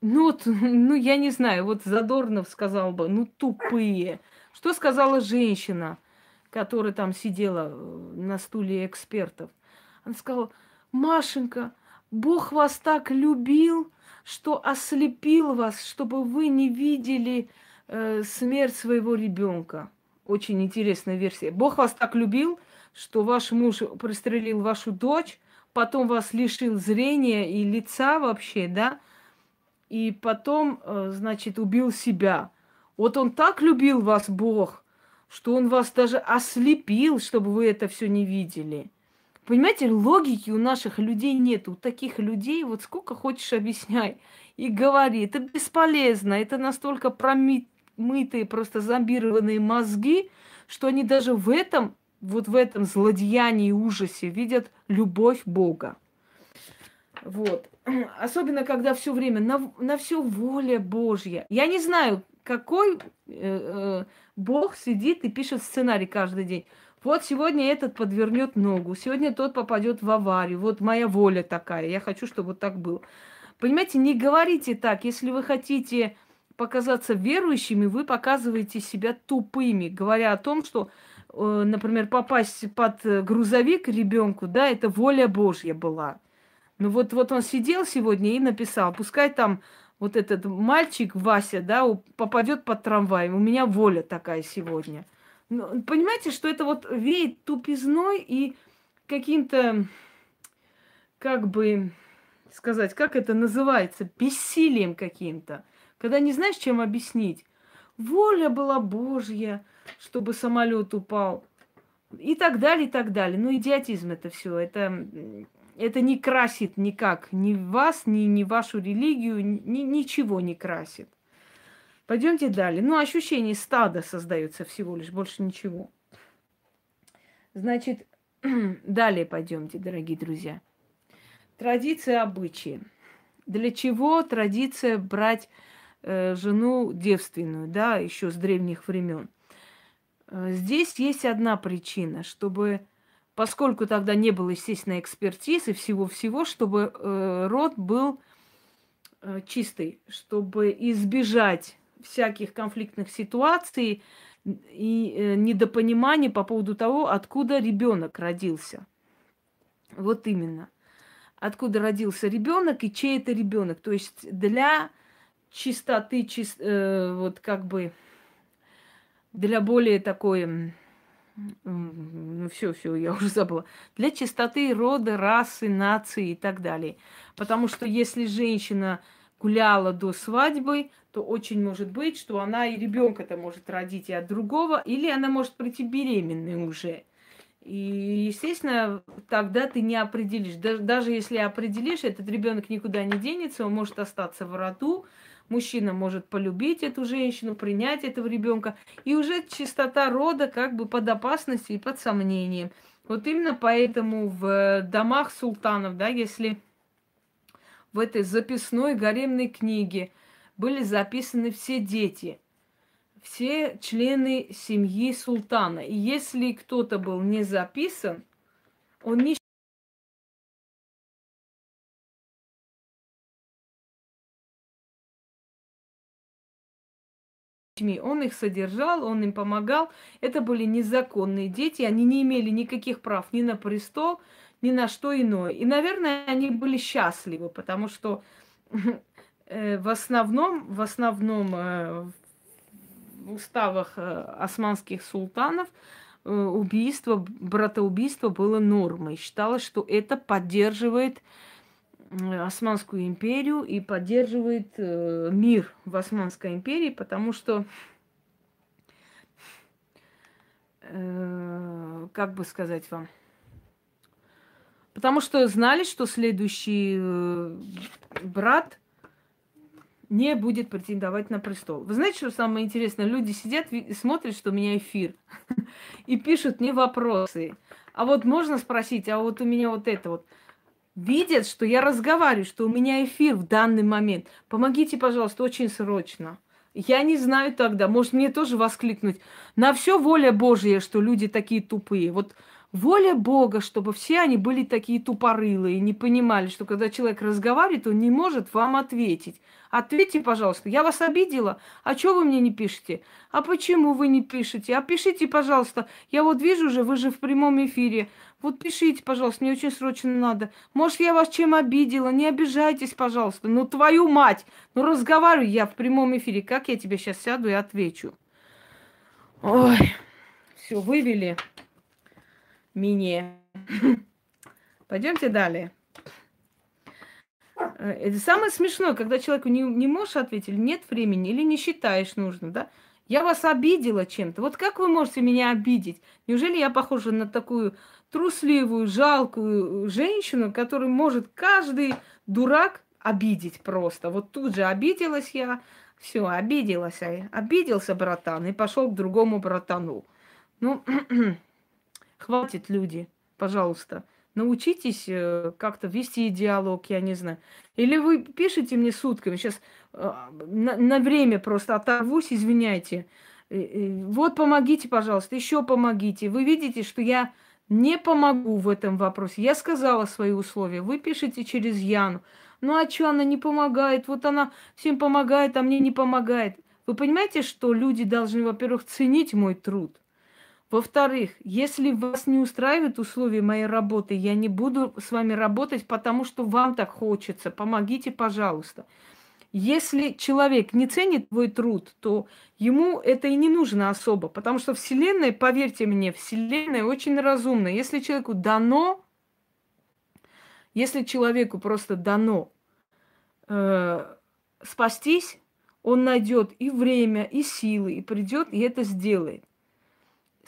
ну, вот, ну, я не знаю, вот Задорнов сказал бы, ну, тупые. Что сказала женщина, которая там сидела э, на стуле экспертов? Она сказала, Машенька, Бог вас так любил, что ослепил вас, чтобы вы не видели э, смерть своего ребенка. Очень интересная версия. Бог вас так любил, что ваш муж пристрелил вашу дочь, потом вас лишил зрения и лица вообще, да, и потом, э, значит, убил себя. Вот он так любил вас, Бог, что он вас даже ослепил, чтобы вы это все не видели. Понимаете, логики у наших людей нет. У таких людей вот сколько хочешь объясняй и говори. Это бесполезно. Это настолько промытые, просто зомбированные мозги, что они даже в этом, вот в этом злодеянии и ужасе видят любовь Бога. Вот. Особенно, когда все время на, на все воля Божья. Я не знаю, какой э, э, Бог сидит и пишет сценарий каждый день. Вот сегодня этот подвернет ногу, сегодня тот попадет в аварию. Вот моя воля такая. Я хочу, чтобы вот так было. Понимаете, не говорите так. Если вы хотите показаться верующими, вы показываете себя тупыми, говоря о том, что, э, например, попасть под грузовик ребенку, да, это воля Божья была. Ну вот, вот он сидел сегодня и написал, пускай там вот этот мальчик Вася, да, попадет под трамвай. У меня воля такая сегодня. Ну, понимаете, что это вот веет тупизной и каким-то, как бы сказать, как это называется, бессилием каким-то. Когда не знаешь, чем объяснить. Воля была Божья, чтобы самолет упал. И так далее, и так далее. Ну, идиотизм это все. Это, это не красит никак ни вас, ни, ни вашу религию, ни, ничего не красит. Пойдемте далее. Ну, ощущение стада создается всего лишь, больше ничего. Значит, далее пойдемте, дорогие друзья. Традиция обычаи. Для чего традиция брать э, жену девственную, да, еще с древних времен? Э, здесь есть одна причина, чтобы, поскольку тогда не было, естественно, экспертизы всего-всего, чтобы э, род был э, чистый, чтобы избежать всяких конфликтных ситуаций и э, недопониманий по поводу того, откуда ребенок родился. Вот именно. Откуда родился ребенок и чей это ребенок. То есть для чистоты, чис, э, вот как бы для более такой, ну все, все, я уже забыла, для чистоты рода, расы, нации и так далее. Потому что если женщина гуляла до свадьбы, то очень может быть, что она и ребенка-то может родить и от другого, или она может прийти беременной уже. И, естественно, тогда ты не определишь. Даже, даже если определишь, этот ребенок никуда не денется, он может остаться в роду, мужчина может полюбить эту женщину, принять этого ребенка, и уже чистота рода как бы под опасностью и под сомнением. Вот именно поэтому в домах султанов, да, если в этой записной гаремной книге были записаны все дети, все члены семьи султана. И если кто-то был не записан, он не Он их содержал, он им помогал. Это были незаконные дети, они не имели никаких прав ни на престол, ни на что иное. И, наверное, они были счастливы, потому что э, в основном, в основном э, в уставах э, османских султанов убийство, братоубийство было нормой. Считалось, что это поддерживает Османскую империю и поддерживает мир в Османской империи, потому что, как бы сказать вам, Потому что знали, что следующий э, брат не будет претендовать на престол. Вы знаете, что самое интересное? Люди сидят и смотрят, что у меня эфир, и пишут мне вопросы. А вот можно спросить, а вот у меня вот это вот. Видят, что я разговариваю, что у меня эфир в данный момент. Помогите, пожалуйста, очень срочно. Я не знаю тогда, может мне тоже воскликнуть. На все воля Божья, что люди такие тупые. Вот Воля Бога, чтобы все они были такие тупорылые, не понимали, что когда человек разговаривает, он не может вам ответить. Ответьте, пожалуйста, я вас обидела? А что вы мне не пишете? А почему вы не пишете? А пишите, пожалуйста. Я вот вижу же, вы же в прямом эфире. Вот пишите, пожалуйста, мне очень срочно надо. Может, я вас чем обидела? Не обижайтесь, пожалуйста. Ну, твою мать! Ну, разговариваю я в прямом эфире. Как я тебе сейчас сяду и отвечу? Ой, все, вывели менее. Пойдемте далее. Э, это самое смешное, когда человеку не, не можешь ответить, нет времени или не считаешь нужным, да? Я вас обидела чем-то. Вот как вы можете меня обидеть? Неужели я похожа на такую трусливую, жалкую женщину, которую может каждый дурак обидеть просто? Вот тут же обиделась я, все, обиделась, обиделся братан и пошел к другому братану. Ну, Хватит, люди, пожалуйста. Научитесь э, как-то вести диалог, я не знаю. Или вы пишете мне сутками, сейчас э, на, на время просто оторвусь, извиняйте. Вот помогите, пожалуйста, еще помогите. Вы видите, что я не помогу в этом вопросе. Я сказала свои условия. Вы пишете через Яну. Ну а что она не помогает? Вот она всем помогает, а мне не помогает. Вы понимаете, что люди должны, во-первых, ценить мой труд. Во-вторых, если вас не устраивают условия моей работы, я не буду с вами работать, потому что вам так хочется. Помогите, пожалуйста. Если человек не ценит твой труд, то ему это и не нужно особо, потому что Вселенная, поверьте мне, Вселенная очень разумная. Если человеку дано, если человеку просто дано э, спастись, он найдет и время, и силы, и придет, и это сделает.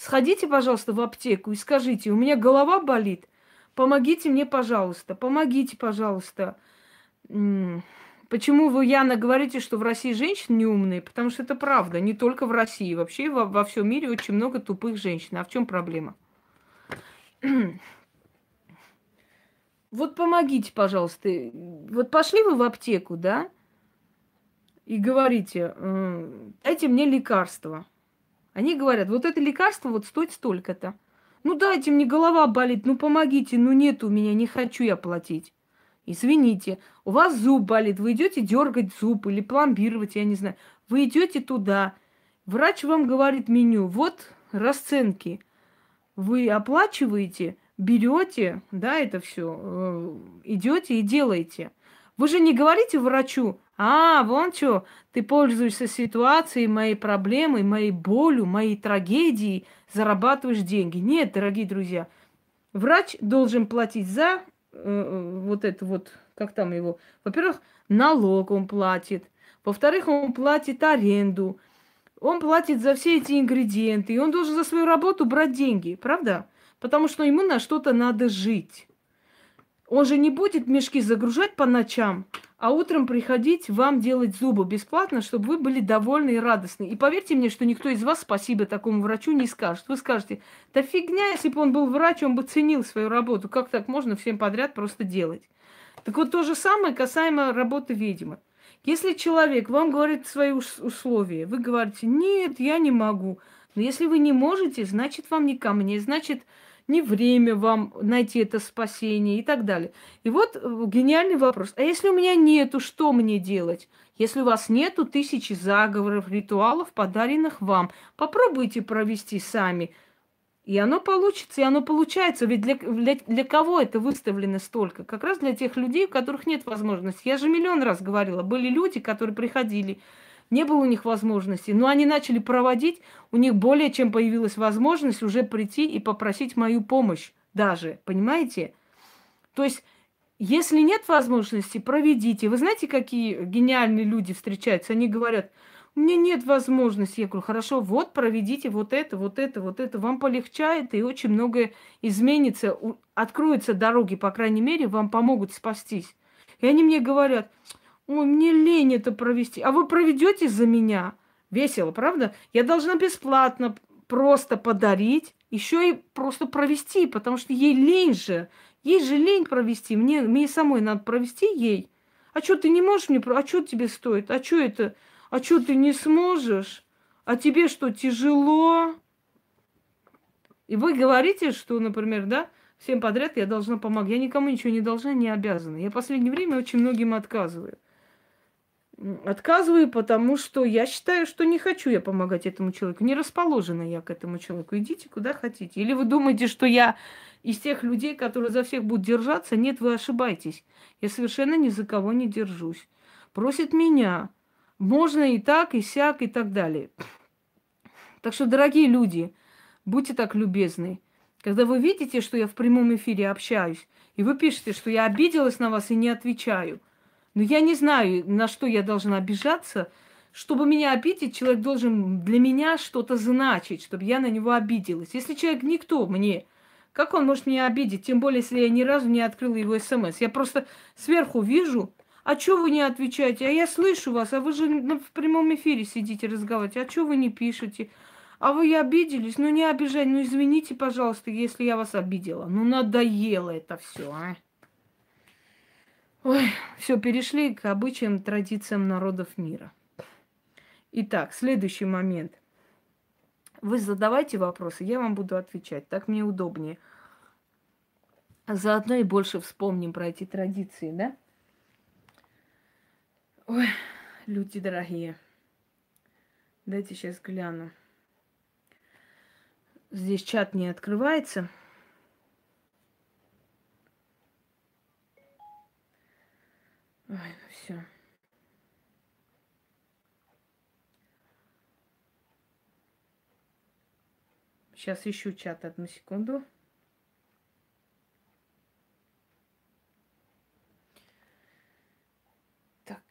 Сходите, пожалуйста, в аптеку и скажите, у меня голова болит, помогите мне, пожалуйста, помогите, пожалуйста. Почему вы, Яна, говорите, что в России женщины неумные? Потому что это правда, не только в России. Вообще во, во всем мире очень много тупых женщин. А в чем проблема? Вот помогите, пожалуйста. Вот пошли вы в аптеку, да, и говорите, дайте мне лекарство. Они говорят, вот это лекарство вот стоит столько-то. Ну дайте мне, голова болит, ну помогите, ну нет у меня, не хочу я платить. Извините, у вас зуб болит, вы идете дергать зуб или пломбировать, я не знаю. Вы идете туда, врач вам говорит меню, вот расценки. Вы оплачиваете, берете, да, это все, э, идете и делаете. Вы же не говорите врачу, а, вон что, ты пользуешься ситуацией, моей проблемой, моей болью, моей трагедией, зарабатываешь деньги. Нет, дорогие друзья, врач должен платить за э, э, вот это вот, как там его, во-первых, налог он платит, во-вторых, он платит аренду, он платит за все эти ингредиенты, и он должен за свою работу брать деньги, правда? Потому что ему на что-то надо жить. Он же не будет мешки загружать по ночам, а утром приходить вам делать зубы бесплатно, чтобы вы были довольны и радостны. И поверьте мне, что никто из вас спасибо такому врачу не скажет. Вы скажете, да фигня, если бы он был врач, он бы ценил свою работу. Как так можно всем подряд просто делать? Так вот то же самое касаемо работы ведьмы. Если человек вам говорит свои условия, вы говорите, нет, я не могу. Но если вы не можете, значит, вам не ко мне, значит, не время вам найти это спасение и так далее. И вот э, гениальный вопрос. А если у меня нету, что мне делать? Если у вас нету тысячи заговоров, ритуалов, подаренных вам, попробуйте провести сами. И оно получится, и оно получается. Ведь для, для, для кого это выставлено столько? Как раз для тех людей, у которых нет возможности. Я же миллион раз говорила, были люди, которые приходили, не было у них возможности, но они начали проводить, у них более чем появилась возможность уже прийти и попросить мою помощь даже, понимаете? То есть, если нет возможности, проведите. Вы знаете, какие гениальные люди встречаются? Они говорят, у меня нет возможности. Я говорю, хорошо, вот проведите вот это, вот это, вот это. Вам полегчает, и очень многое изменится. Откроются дороги, по крайней мере, вам помогут спастись. И они мне говорят, Ой, мне лень это провести. А вы проведете за меня? Весело, правда? Я должна бесплатно просто подарить, еще и просто провести, потому что ей лень же. Ей же лень провести. Мне, мне самой надо провести ей. А что ты не можешь мне? А что тебе стоит? А что это? А что ты не сможешь? А тебе что, тяжело? И вы говорите, что, например, да, всем подряд я должна помогать. Я никому ничего не должна, не обязана. Я в последнее время очень многим отказываю. Отказываю, потому что я считаю, что не хочу я помогать этому человеку. Не расположена я к этому человеку. Идите куда хотите. Или вы думаете, что я из тех людей, которые за всех будут держаться? Нет, вы ошибаетесь. Я совершенно ни за кого не держусь. Просит меня. Можно и так, и сяк, и так далее. Так что, дорогие люди, будьте так любезны. Когда вы видите, что я в прямом эфире общаюсь, и вы пишете, что я обиделась на вас и не отвечаю – но я не знаю, на что я должна обижаться. Чтобы меня обидеть, человек должен для меня что-то значить, чтобы я на него обиделась. Если человек никто мне, как он может меня обидеть? Тем более, если я ни разу не открыла его смс. Я просто сверху вижу, а что вы не отвечаете? А я слышу вас, а вы же в прямом эфире сидите разговариваете. А что вы не пишете? А вы обиделись? Ну не обижай, ну извините, пожалуйста, если я вас обидела. Ну надоело это все, а. Ой, все, перешли к обычаям, традициям народов мира. Итак, следующий момент. Вы задавайте вопросы, я вам буду отвечать. Так мне удобнее. Заодно и больше вспомним про эти традиции, да? Ой, люди дорогие. Дайте сейчас гляну. Здесь чат не открывается. Ой, ну все. Сейчас ищу чат одну секунду. Так.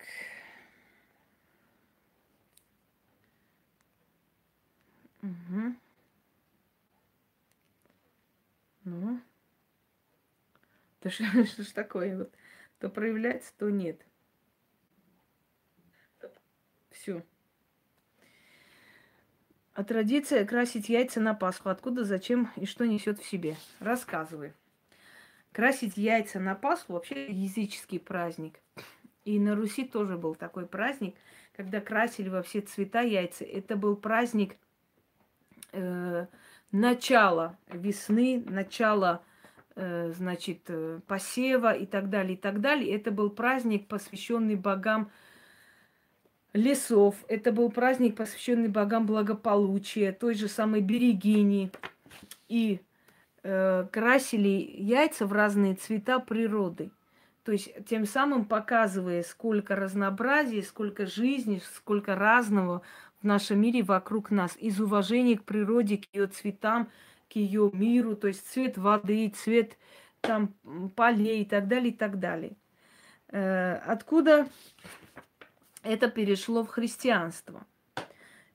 Угу. Ну. Да что, ж такое вот? То проявляется, то нет. Все. А традиция красить яйца на Пасху. Откуда, зачем и что несет в себе? Рассказывай. Красить яйца на Пасху вообще языческий праздник. И на Руси тоже был такой праздник, когда красили во все цвета яйца. Это был праздник э, начала весны, начала значит, э, посева и так далее, и так далее. Это был праздник, посвященный богам лесов. Это был праздник, посвященный богам благополучия, той же самой Берегини. И э, красили яйца в разные цвета природы. То есть тем самым показывая, сколько разнообразия, сколько жизни, сколько разного в нашем мире вокруг нас. Из уважения к природе, к ее цветам, к ее миру, то есть цвет воды, цвет там полей и так далее, и так далее. Э, откуда это перешло в христианство?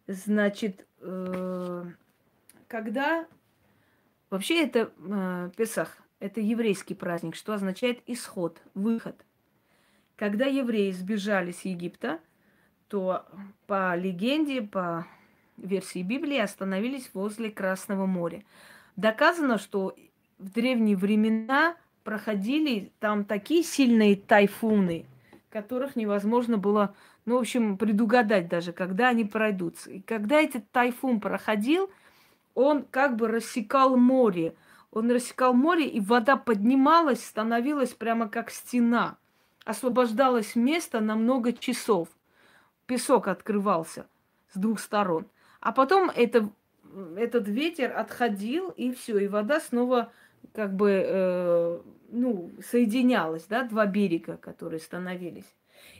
Значит, э, когда вообще это э, Песах, это еврейский праздник, что означает исход, выход. Когда евреи сбежали с Египта, то по легенде, по версии Библии остановились возле Красного моря. Доказано, что в древние времена проходили там такие сильные тайфуны, которых невозможно было, ну, в общем, предугадать даже, когда они пройдутся. И когда этот тайфун проходил, он как бы рассекал море. Он рассекал море, и вода поднималась, становилась прямо как стена. Освобождалось место на много часов. Песок открывался с двух сторон. А потом это, этот ветер отходил, и все, и вода снова как бы э, ну, соединялась, да, два берега, которые становились.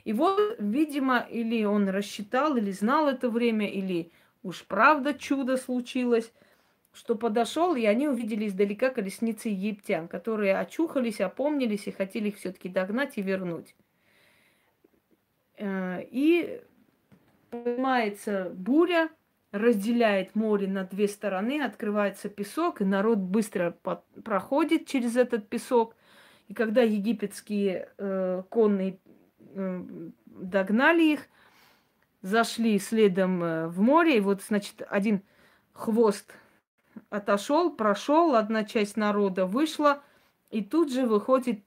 И вот, видимо, или он рассчитал, или знал это время, или уж правда чудо случилось, что подошел, и они увидели издалека колесницы египтян, которые очухались, опомнились и хотели их все-таки догнать и вернуть. Э, и поднимается буря, разделяет море на две стороны, открывается песок, и народ быстро проходит через этот песок. И когда египетские э, конные э, догнали их, зашли следом э, в море, и вот, значит, один хвост отошел, прошел, одна часть народа вышла, и тут же выходит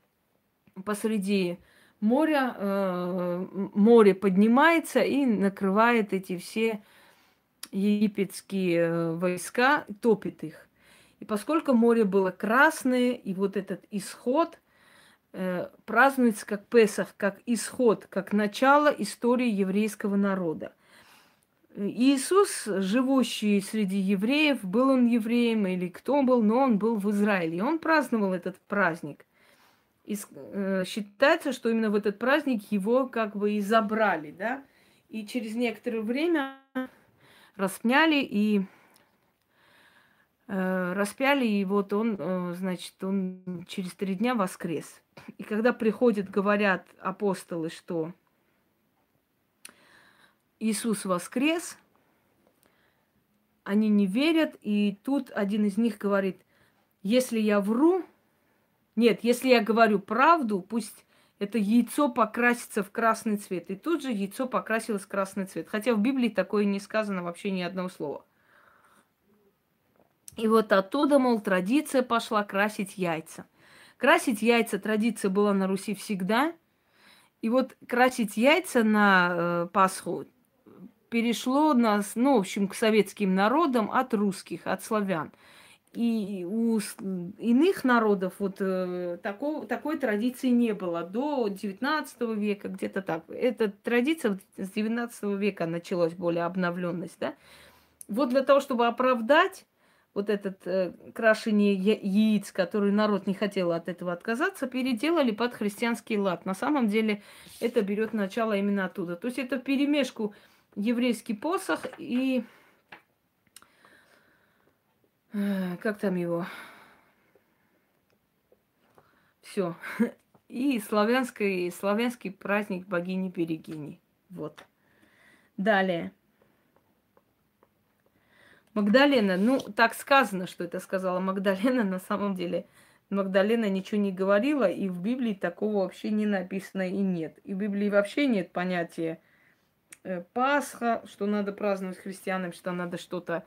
посреди моря, э, море поднимается и накрывает эти все египетские э, войска, топит их. И поскольку море было красное, и вот этот исход э, празднуется как Песах, как исход, как начало истории еврейского народа. Иисус, живущий среди евреев, был он евреем или кто был, но он был в Израиле. И он праздновал этот праздник. И э, считается, что именно в этот праздник его как бы и забрали, да. И через некоторое время распняли и э, распяли, и вот он, э, значит, он через три дня воскрес. И когда приходят, говорят апостолы, что Иисус воскрес, они не верят, и тут один из них говорит, если я вру, нет, если я говорю правду, пусть это яйцо покрасится в красный цвет. И тут же яйцо покрасилось в красный цвет. Хотя в Библии такое не сказано вообще ни одного слова. И вот оттуда, мол, традиция пошла красить яйца. Красить яйца традиция была на Руси всегда. И вот красить яйца на э, Пасху перешло нас, ну, в общем, к советским народам от русских, от славян. И у иных народов вот э, такого, такой традиции не было до 19 века, где-то так. Эта традиция с 19 века началась, более обновленность, да. Вот для того, чтобы оправдать вот этот э, крашение яиц, который народ не хотел от этого отказаться, переделали под христианский лад. На самом деле это берет начало именно оттуда. То есть это перемешку еврейский посох и как там его? Все. И славянский, славянский праздник богини Берегини. Вот. Далее. Магдалена, ну, так сказано, что это сказала Магдалена, на самом деле Магдалена ничего не говорила, и в Библии такого вообще не написано и нет. И в Библии вообще нет понятия э, Пасха, что надо праздновать христианам, что надо что-то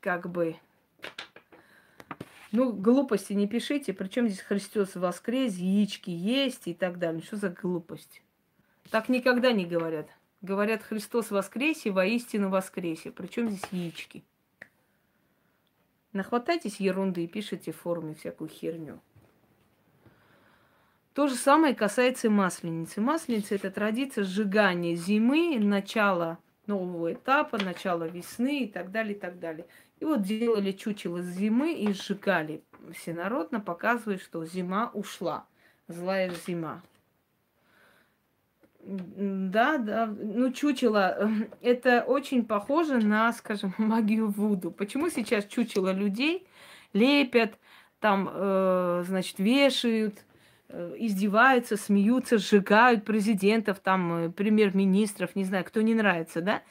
как бы, ну, глупости не пишите. Причем здесь Христос воскрес, яички есть и так далее. Что за глупость? Так никогда не говорят. Говорят, Христос воскресе, воистину воскресе. Причем здесь яички. Нахватайтесь ерунды и пишите в форуме всякую херню. То же самое касается масленицы. Масленица – это традиция сжигания зимы, начала нового этапа, начала весны и так далее, и так далее. И вот делали чучело зимы и сжигали всенародно, показывая, что зима ушла, злая зима. Да, да, ну чучело, это очень похоже на, скажем, магию Вуду. Почему сейчас чучело людей лепят, там, э, значит, вешают, Э, издеваются, смеются, сжигают президентов, там, э, премьер-министров, не знаю, кто не нравится, да?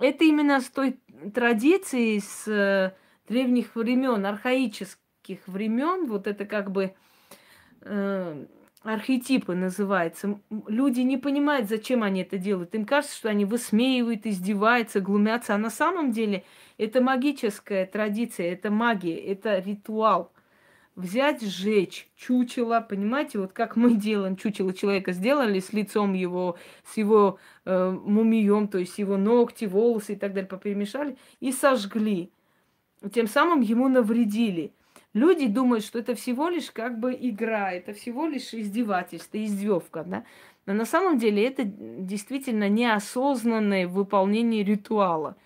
Это именно с той традиции, с э, древних времен, архаических времен, вот это как бы э, архетипы называется. Люди не понимают, зачем они это делают. Им кажется, что они высмеивают, издеваются, глумятся. А на самом деле это магическая традиция, это магия, это ритуал взять, сжечь чучело, понимаете, вот как мы делаем чучело человека, сделали с лицом его, с его э, мумием, то есть его ногти, волосы и так далее, поперемешали и сожгли. Тем самым ему навредили. Люди думают, что это всего лишь как бы игра, это всего лишь издевательство, издевка, да. Но на самом деле это действительно неосознанное выполнение ритуала,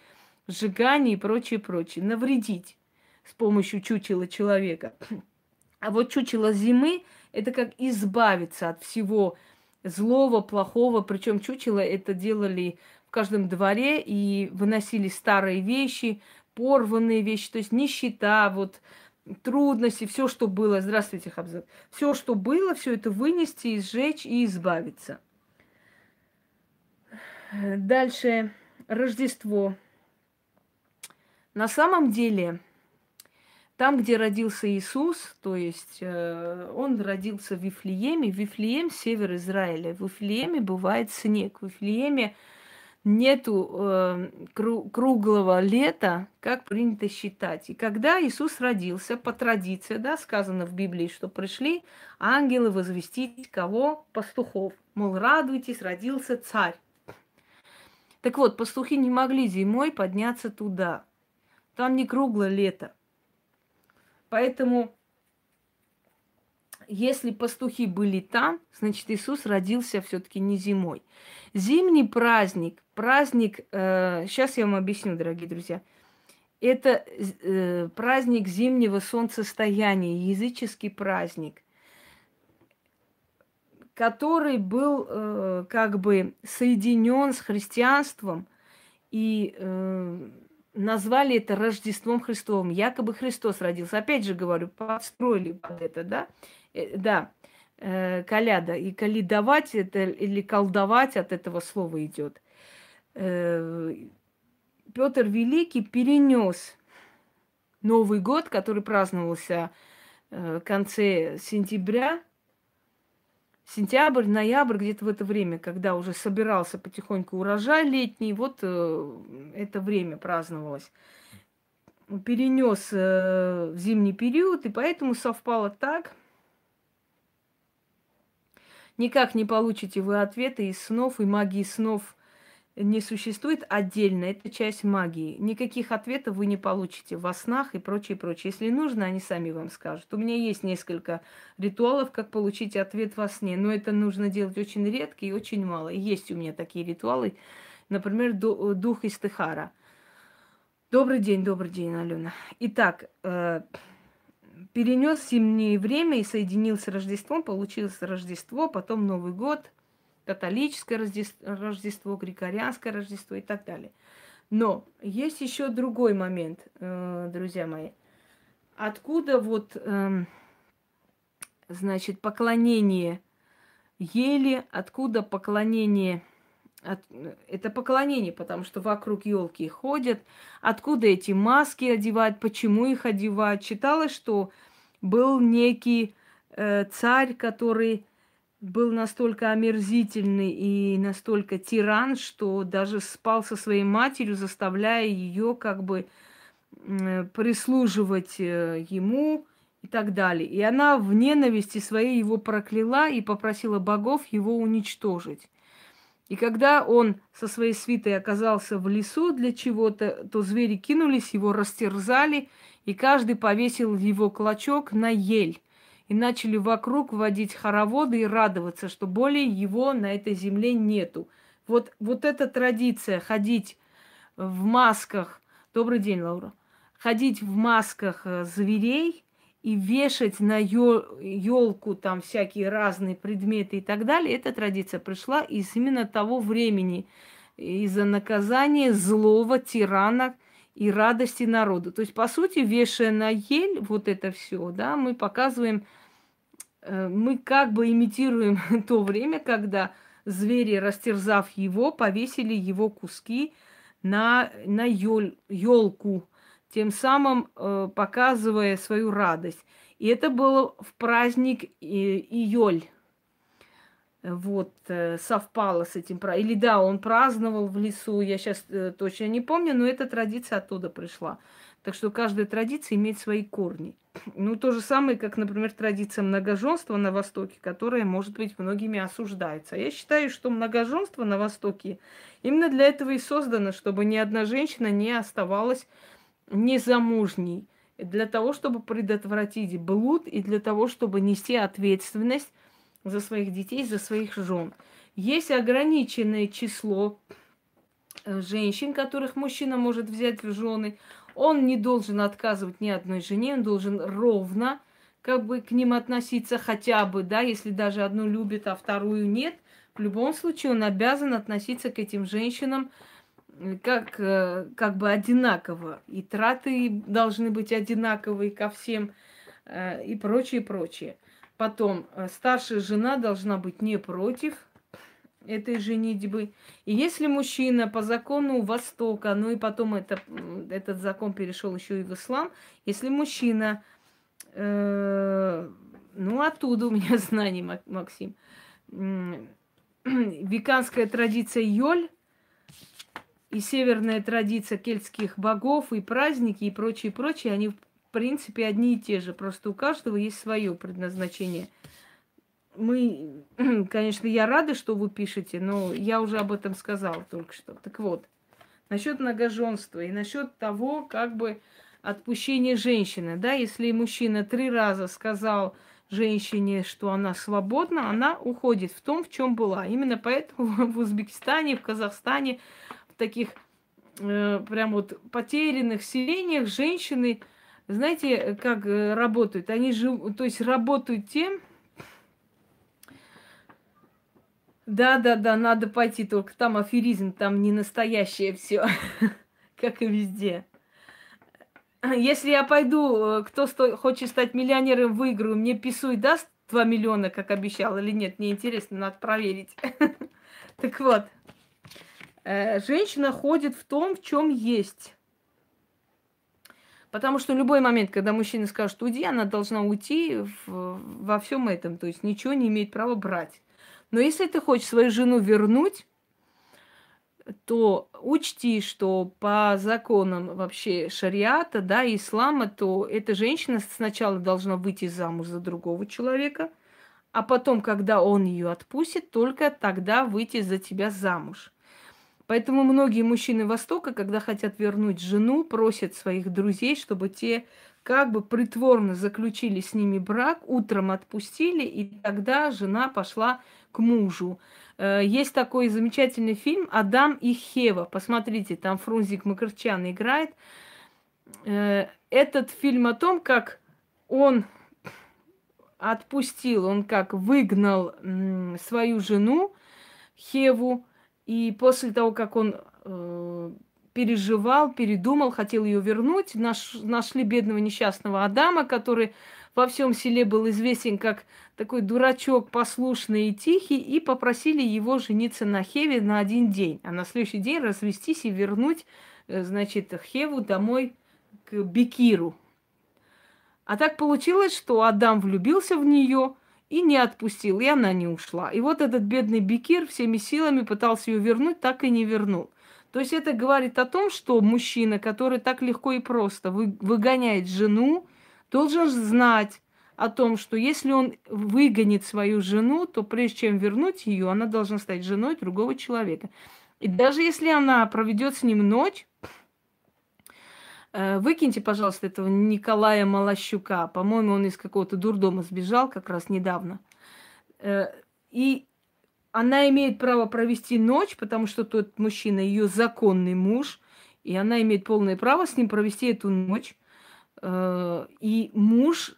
сжигание и прочее, прочее. Навредить с помощью чучела человека. А вот чучело зимы – это как избавиться от всего злого, плохого. Причем чучело это делали в каждом дворе и выносили старые вещи, порванные вещи, то есть нищета, вот трудности, все, что было. Здравствуйте, Хабзат. Все, что было, все это вынести, сжечь и избавиться. Дальше Рождество. На самом деле, там, где родился Иисус, то есть э, он родился в Вифлееме, Вифлеем – север Израиля. В Вифлееме бывает снег. В Вифлееме нету э, круглого лета, как принято считать. И когда Иисус родился, по традиции, да, сказано в Библии, что пришли ангелы возвестить кого? Пастухов. Мол, радуйтесь, родился царь. Так вот, пастухи не могли зимой подняться туда. Там не круглое лето. Поэтому, если пастухи были там, значит, Иисус родился все-таки не зимой. Зимний праздник, праздник, э, сейчас я вам объясню, дорогие друзья, это э, праздник зимнего солнцестояния, языческий праздник, который был э, как бы соединен с христианством и э, назвали это Рождеством Христовым. Якобы Христос родился. Опять же говорю, подстроили под это, да? Э, да, э, коляда. И калидовать это или колдовать от этого слова идет. Э, Петр Великий перенес Новый год, который праздновался э, в конце сентября, сентябрь, ноябрь, где-то в это время, когда уже собирался потихоньку урожай летний, вот э, это время праздновалось. Перенес э, в зимний период, и поэтому совпало так. Никак не получите вы ответы из снов и магии снов не существует отдельно, это часть магии. Никаких ответов вы не получите во снах и прочее, прочее. Если нужно, они сами вам скажут. У меня есть несколько ритуалов, как получить ответ во сне, но это нужно делать очень редко и очень мало. есть у меня такие ритуалы, например, дух Истыхара. Добрый день, добрый день, Алена. Итак, э, перенес зимнее время и соединился с Рождеством, получилось Рождество, потом Новый год – католическое Рождество, григорианское Рождество и так далее. Но есть еще другой момент, э, друзья мои. Откуда вот, эм, значит, поклонение ели, откуда поклонение это поклонение, потому что вокруг елки ходят. Откуда эти маски одевают, почему их одевают? Читалось, что был некий э, царь, который был настолько омерзительный и настолько тиран, что даже спал со своей матерью, заставляя ее как бы прислуживать э, ему и так далее. И она в ненависти своей его прокляла и попросила богов его уничтожить. И когда он со своей свитой оказался в лесу для чего-то, то звери кинулись, его растерзали, и каждый повесил его клочок на ель и начали вокруг водить хороводы и радоваться, что более его на этой земле нету. Вот, вот эта традиция ходить в масках, добрый день, Лаура, ходить в масках э, зверей и вешать на елку там всякие разные предметы и так далее, эта традиция пришла из именно того времени, из-за наказания злого тирана и радости народу. То есть, по сути, вешая на ель вот это все, да, мы показываем Э, мы как бы имитируем то время, когда звери, растерзав его, повесили его куски на, на елку, тем самым э, показывая свою радость. И это было в праздник э, июль. Вот, э, совпало с этим. Или да, он праздновал в лесу, я сейчас э, точно не помню, но эта традиция оттуда пришла. Так что каждая традиция имеет свои корни. Ну, то же самое, как, например, традиция многоженства на Востоке, которая, может быть, многими осуждается. Я считаю, что многоженство на Востоке именно для этого и создано, чтобы ни одна женщина не оставалась незамужней. Для того, чтобы предотвратить блуд и для того, чтобы нести ответственность за своих детей, за своих жен. Есть ограниченное число э, женщин, которых мужчина может взять в жены. Он не должен отказывать ни одной жене, он должен ровно как бы к ним относиться хотя бы, да, если даже одну любит, а вторую нет. В любом случае он обязан относиться к этим женщинам как, э, как бы одинаково. И траты должны быть одинаковые ко всем э, и прочее, прочее. Потом э, старшая жена должна быть не против этой женитьбы. И если мужчина по закону Востока, ну и потом это, этот закон перешел еще и в ислам, если мужчина, э, ну оттуда у меня знание, Максим, э, веканская традиция Йоль и северная традиция кельтских богов и праздники и прочее, прочее, они в принципе одни и те же, просто у каждого есть свое предназначение – мы, конечно, я рада, что вы пишете, но я уже об этом сказала только что. Так вот, насчет многоженства и насчет того, как бы отпущения женщины, да, если мужчина три раза сказал женщине, что она свободна, она уходит в том, в чем была. Именно поэтому в Узбекистане, в Казахстане, в таких э, прям вот потерянных селениях женщины, знаете, как э, работают? Они живут, то есть работают тем, Да, да, да, надо пойти, только там аферизм, там не настоящее все, как и везде. Если я пойду, э, кто сто... хочет стать миллионером, выиграю, мне Писуй даст 2 миллиона, как обещал, или нет, мне интересно, надо проверить. Так вот, э, женщина ходит в том, в чем есть. Потому что любой момент, когда мужчина скажет уйди, она должна уйти в, во всем этом, то есть ничего не имеет права брать. Но если ты хочешь свою жену вернуть, то учти, что по законам вообще шариата, да, ислама, то эта женщина сначала должна выйти замуж за другого человека, а потом, когда он ее отпустит, только тогда выйти за тебя замуж. Поэтому многие мужчины Востока, когда хотят вернуть жену, просят своих друзей, чтобы те как бы притворно заключили с ними брак, утром отпустили, и тогда жена пошла к мужу. Э, есть такой замечательный фильм «Адам и Хева». Посмотрите, там Фрунзик Макарчан играет. Э, этот фильм о том, как он отпустил, он как выгнал свою жену Хеву, и после того, как он э, переживал, передумал, хотел ее вернуть, наш, нашли бедного несчастного Адама, который во всем селе был известен как такой дурачок, послушный и тихий, и попросили его жениться на Хеве на один день, а на следующий день развестись и вернуть, э, значит, Хеву домой к Бекиру. А так получилось, что Адам влюбился в нее и не отпустил, и она не ушла. И вот этот бедный Бекир всеми силами пытался ее вернуть, так и не вернул. То есть это говорит о том, что мужчина, который так легко и просто выгоняет жену, должен знать о том, что если он выгонит свою жену, то прежде чем вернуть ее, она должна стать женой другого человека. И даже если она проведет с ним ночь, выкиньте, пожалуйста, этого Николая Малощука. По-моему, он из какого-то дурдома сбежал как раз недавно. Э, и она имеет право провести ночь, потому что тот мужчина ее законный муж, и она имеет полное право с ним провести эту ночь. Э, и муж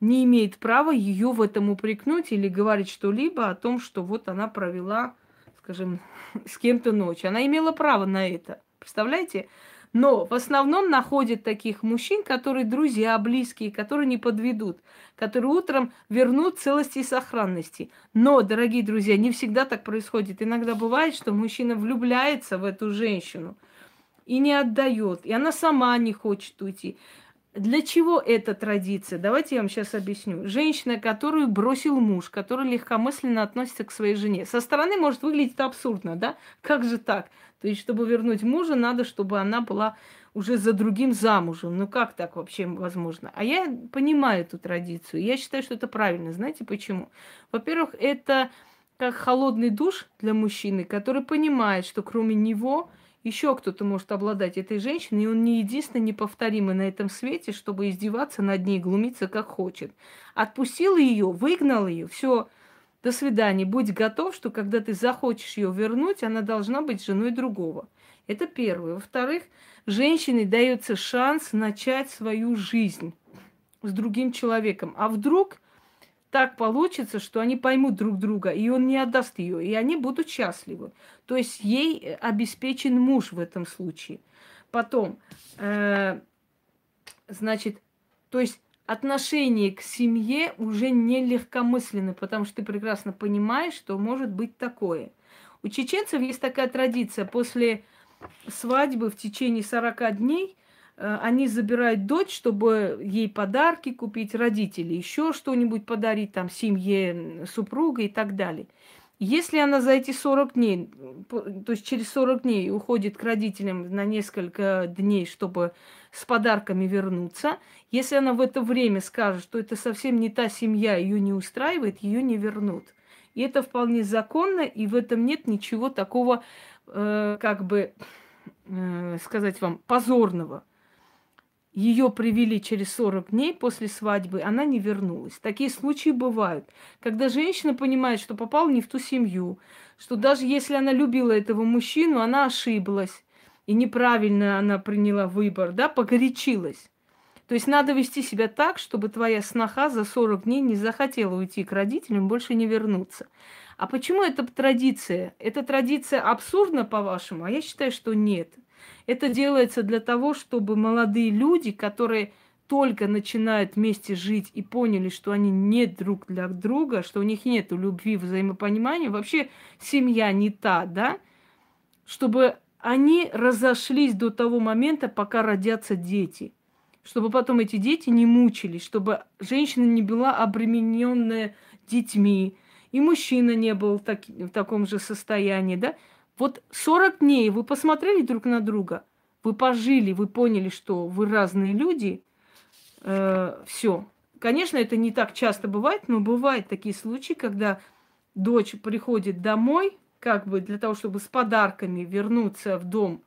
не имеет права ее в этом упрекнуть или говорить что-либо о том, что вот она провела, скажем, с кем-то ночь. Она имела право на это. Представляете? Но в основном находят таких мужчин, которые друзья, близкие, которые не подведут, которые утром вернут целости и сохранности. Но, дорогие друзья, не всегда так происходит. Иногда бывает, что мужчина влюбляется в эту женщину и не отдает, и она сама не хочет уйти. Для чего эта традиция? Давайте я вам сейчас объясню. Женщина, которую бросил муж, который легкомысленно относится к своей жене. Со стороны может выглядеть абсурдно, да? Как же так? То есть, чтобы вернуть мужа, надо, чтобы она была уже за другим замужем. Ну как так вообще возможно? А я понимаю эту традицию. Я считаю, что это правильно. Знаете почему? Во-первых, это как холодный душ для мужчины, который понимает, что кроме него еще кто-то может обладать этой женщиной, и он не единственный неповторимый на этом свете, чтобы издеваться над ней, глумиться как хочет. Отпустил ее, выгнал ее, все, до свидания. Будь готов, что когда ты захочешь ее вернуть, она должна быть женой другого. Это первое. Во-вторых, женщине дается шанс начать свою жизнь с другим человеком. А вдруг так получится, что они поймут друг друга, и он не отдаст ее, и они будут счастливы. То есть ей обеспечен муж в этом случае. Потом, э, значит, то есть отношение к семье уже не легкомысленны, потому что ты прекрасно понимаешь, что может быть такое. У чеченцев есть такая традиция. После свадьбы в течение 40 дней Э, они забирают дочь, чтобы ей подарки купить, родители, еще что-нибудь подарить, там, семье, супруга и так далее. Если она за эти 40 дней, то есть через 40 дней уходит к родителям на несколько дней, чтобы с подарками вернуться, если она в это время скажет, что это совсем не та семья, ее не устраивает, ее не вернут. И это вполне законно, и в этом нет ничего такого, э, как бы э, сказать вам, позорного ее привели через 40 дней после свадьбы, она не вернулась. Такие случаи бывают, когда женщина понимает, что попала не в ту семью, что даже если она любила этого мужчину, она ошиблась, и неправильно она приняла выбор, да, погорячилась. То есть надо вести себя так, чтобы твоя сноха за 40 дней не захотела уйти к родителям, больше не вернуться. А почему это традиция? Эта традиция абсурдна, по-вашему? А я считаю, что нет. Это делается для того, чтобы молодые люди, которые только начинают вместе жить и поняли, что они не друг для друга, что у них нет любви, взаимопонимания, вообще семья не та, да, чтобы они разошлись до того момента, пока родятся дети. Чтобы потом эти дети не мучились, чтобы женщина не была обремененная детьми, и мужчина не был так, в таком же состоянии, да. Вот 40 дней вы посмотрели друг на друга, вы пожили, вы поняли, что вы разные люди, э, все. Конечно, это не так часто бывает, но бывают такие случаи, когда дочь приходит домой, как бы для того, чтобы с подарками вернуться в дом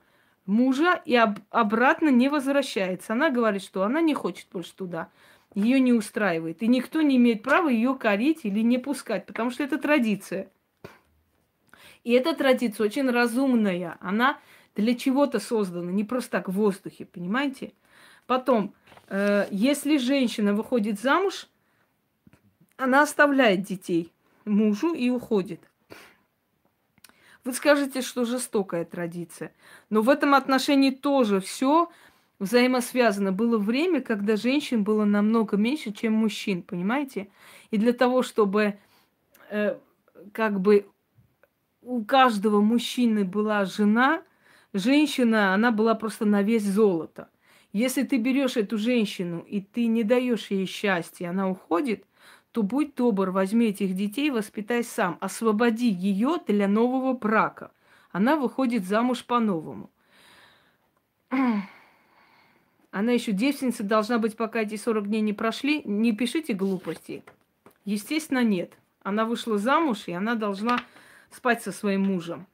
мужа и об- обратно не возвращается. Она говорит, что она не хочет больше туда, ее не устраивает. И никто не имеет права ее корить или не пускать, потому что это традиция. И эта традиция очень разумная. Она для чего-то создана, не просто так в воздухе, понимаете? Потом, э, если женщина выходит замуж, она оставляет детей мужу и уходит. Вы скажете, что жестокая традиция. Но в этом отношении тоже все взаимосвязано. Было время, когда женщин было намного меньше, чем мужчин, понимаете? И для того, чтобы э, как бы у каждого мужчины была жена, женщина, она была просто на весь золото. Если ты берешь эту женщину и ты не даешь ей счастья, она уходит, то будь добр, возьми этих детей, воспитай сам, освободи ее для нового брака. Она выходит замуж по-новому. Она еще девственница должна быть, пока эти 40 дней не прошли. Не пишите глупости. Естественно, нет. Она вышла замуж, и она должна спать со своим мужем.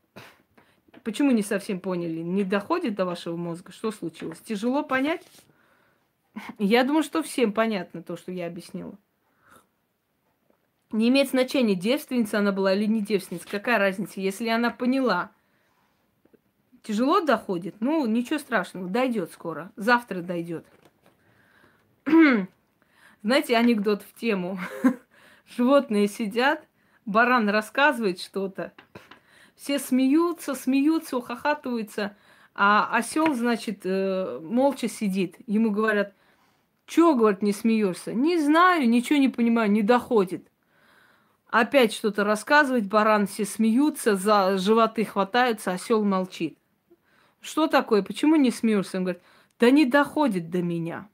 Почему не совсем поняли? Не доходит до вашего мозга? Что случилось? Тяжело понять? Я думаю, что всем понятно то, что я объяснила. Не имеет значения, девственница она была или не девственница. Какая разница, если она поняла. Тяжело доходит? Ну, ничего страшного, дойдет скоро. Завтра дойдет. Знаете, анекдот в тему. Животные сидят, баран рассказывает что-то, все смеются, смеются, ухахатываются, а осел, значит, э, молча сидит. Ему говорят, чего, говорит, не смеешься? Не знаю, ничего не понимаю, не доходит. Опять что-то рассказывать, баран все смеются, за животы хватаются, осел молчит. Что такое? Почему не смеешься? Он говорит, да не доходит до меня.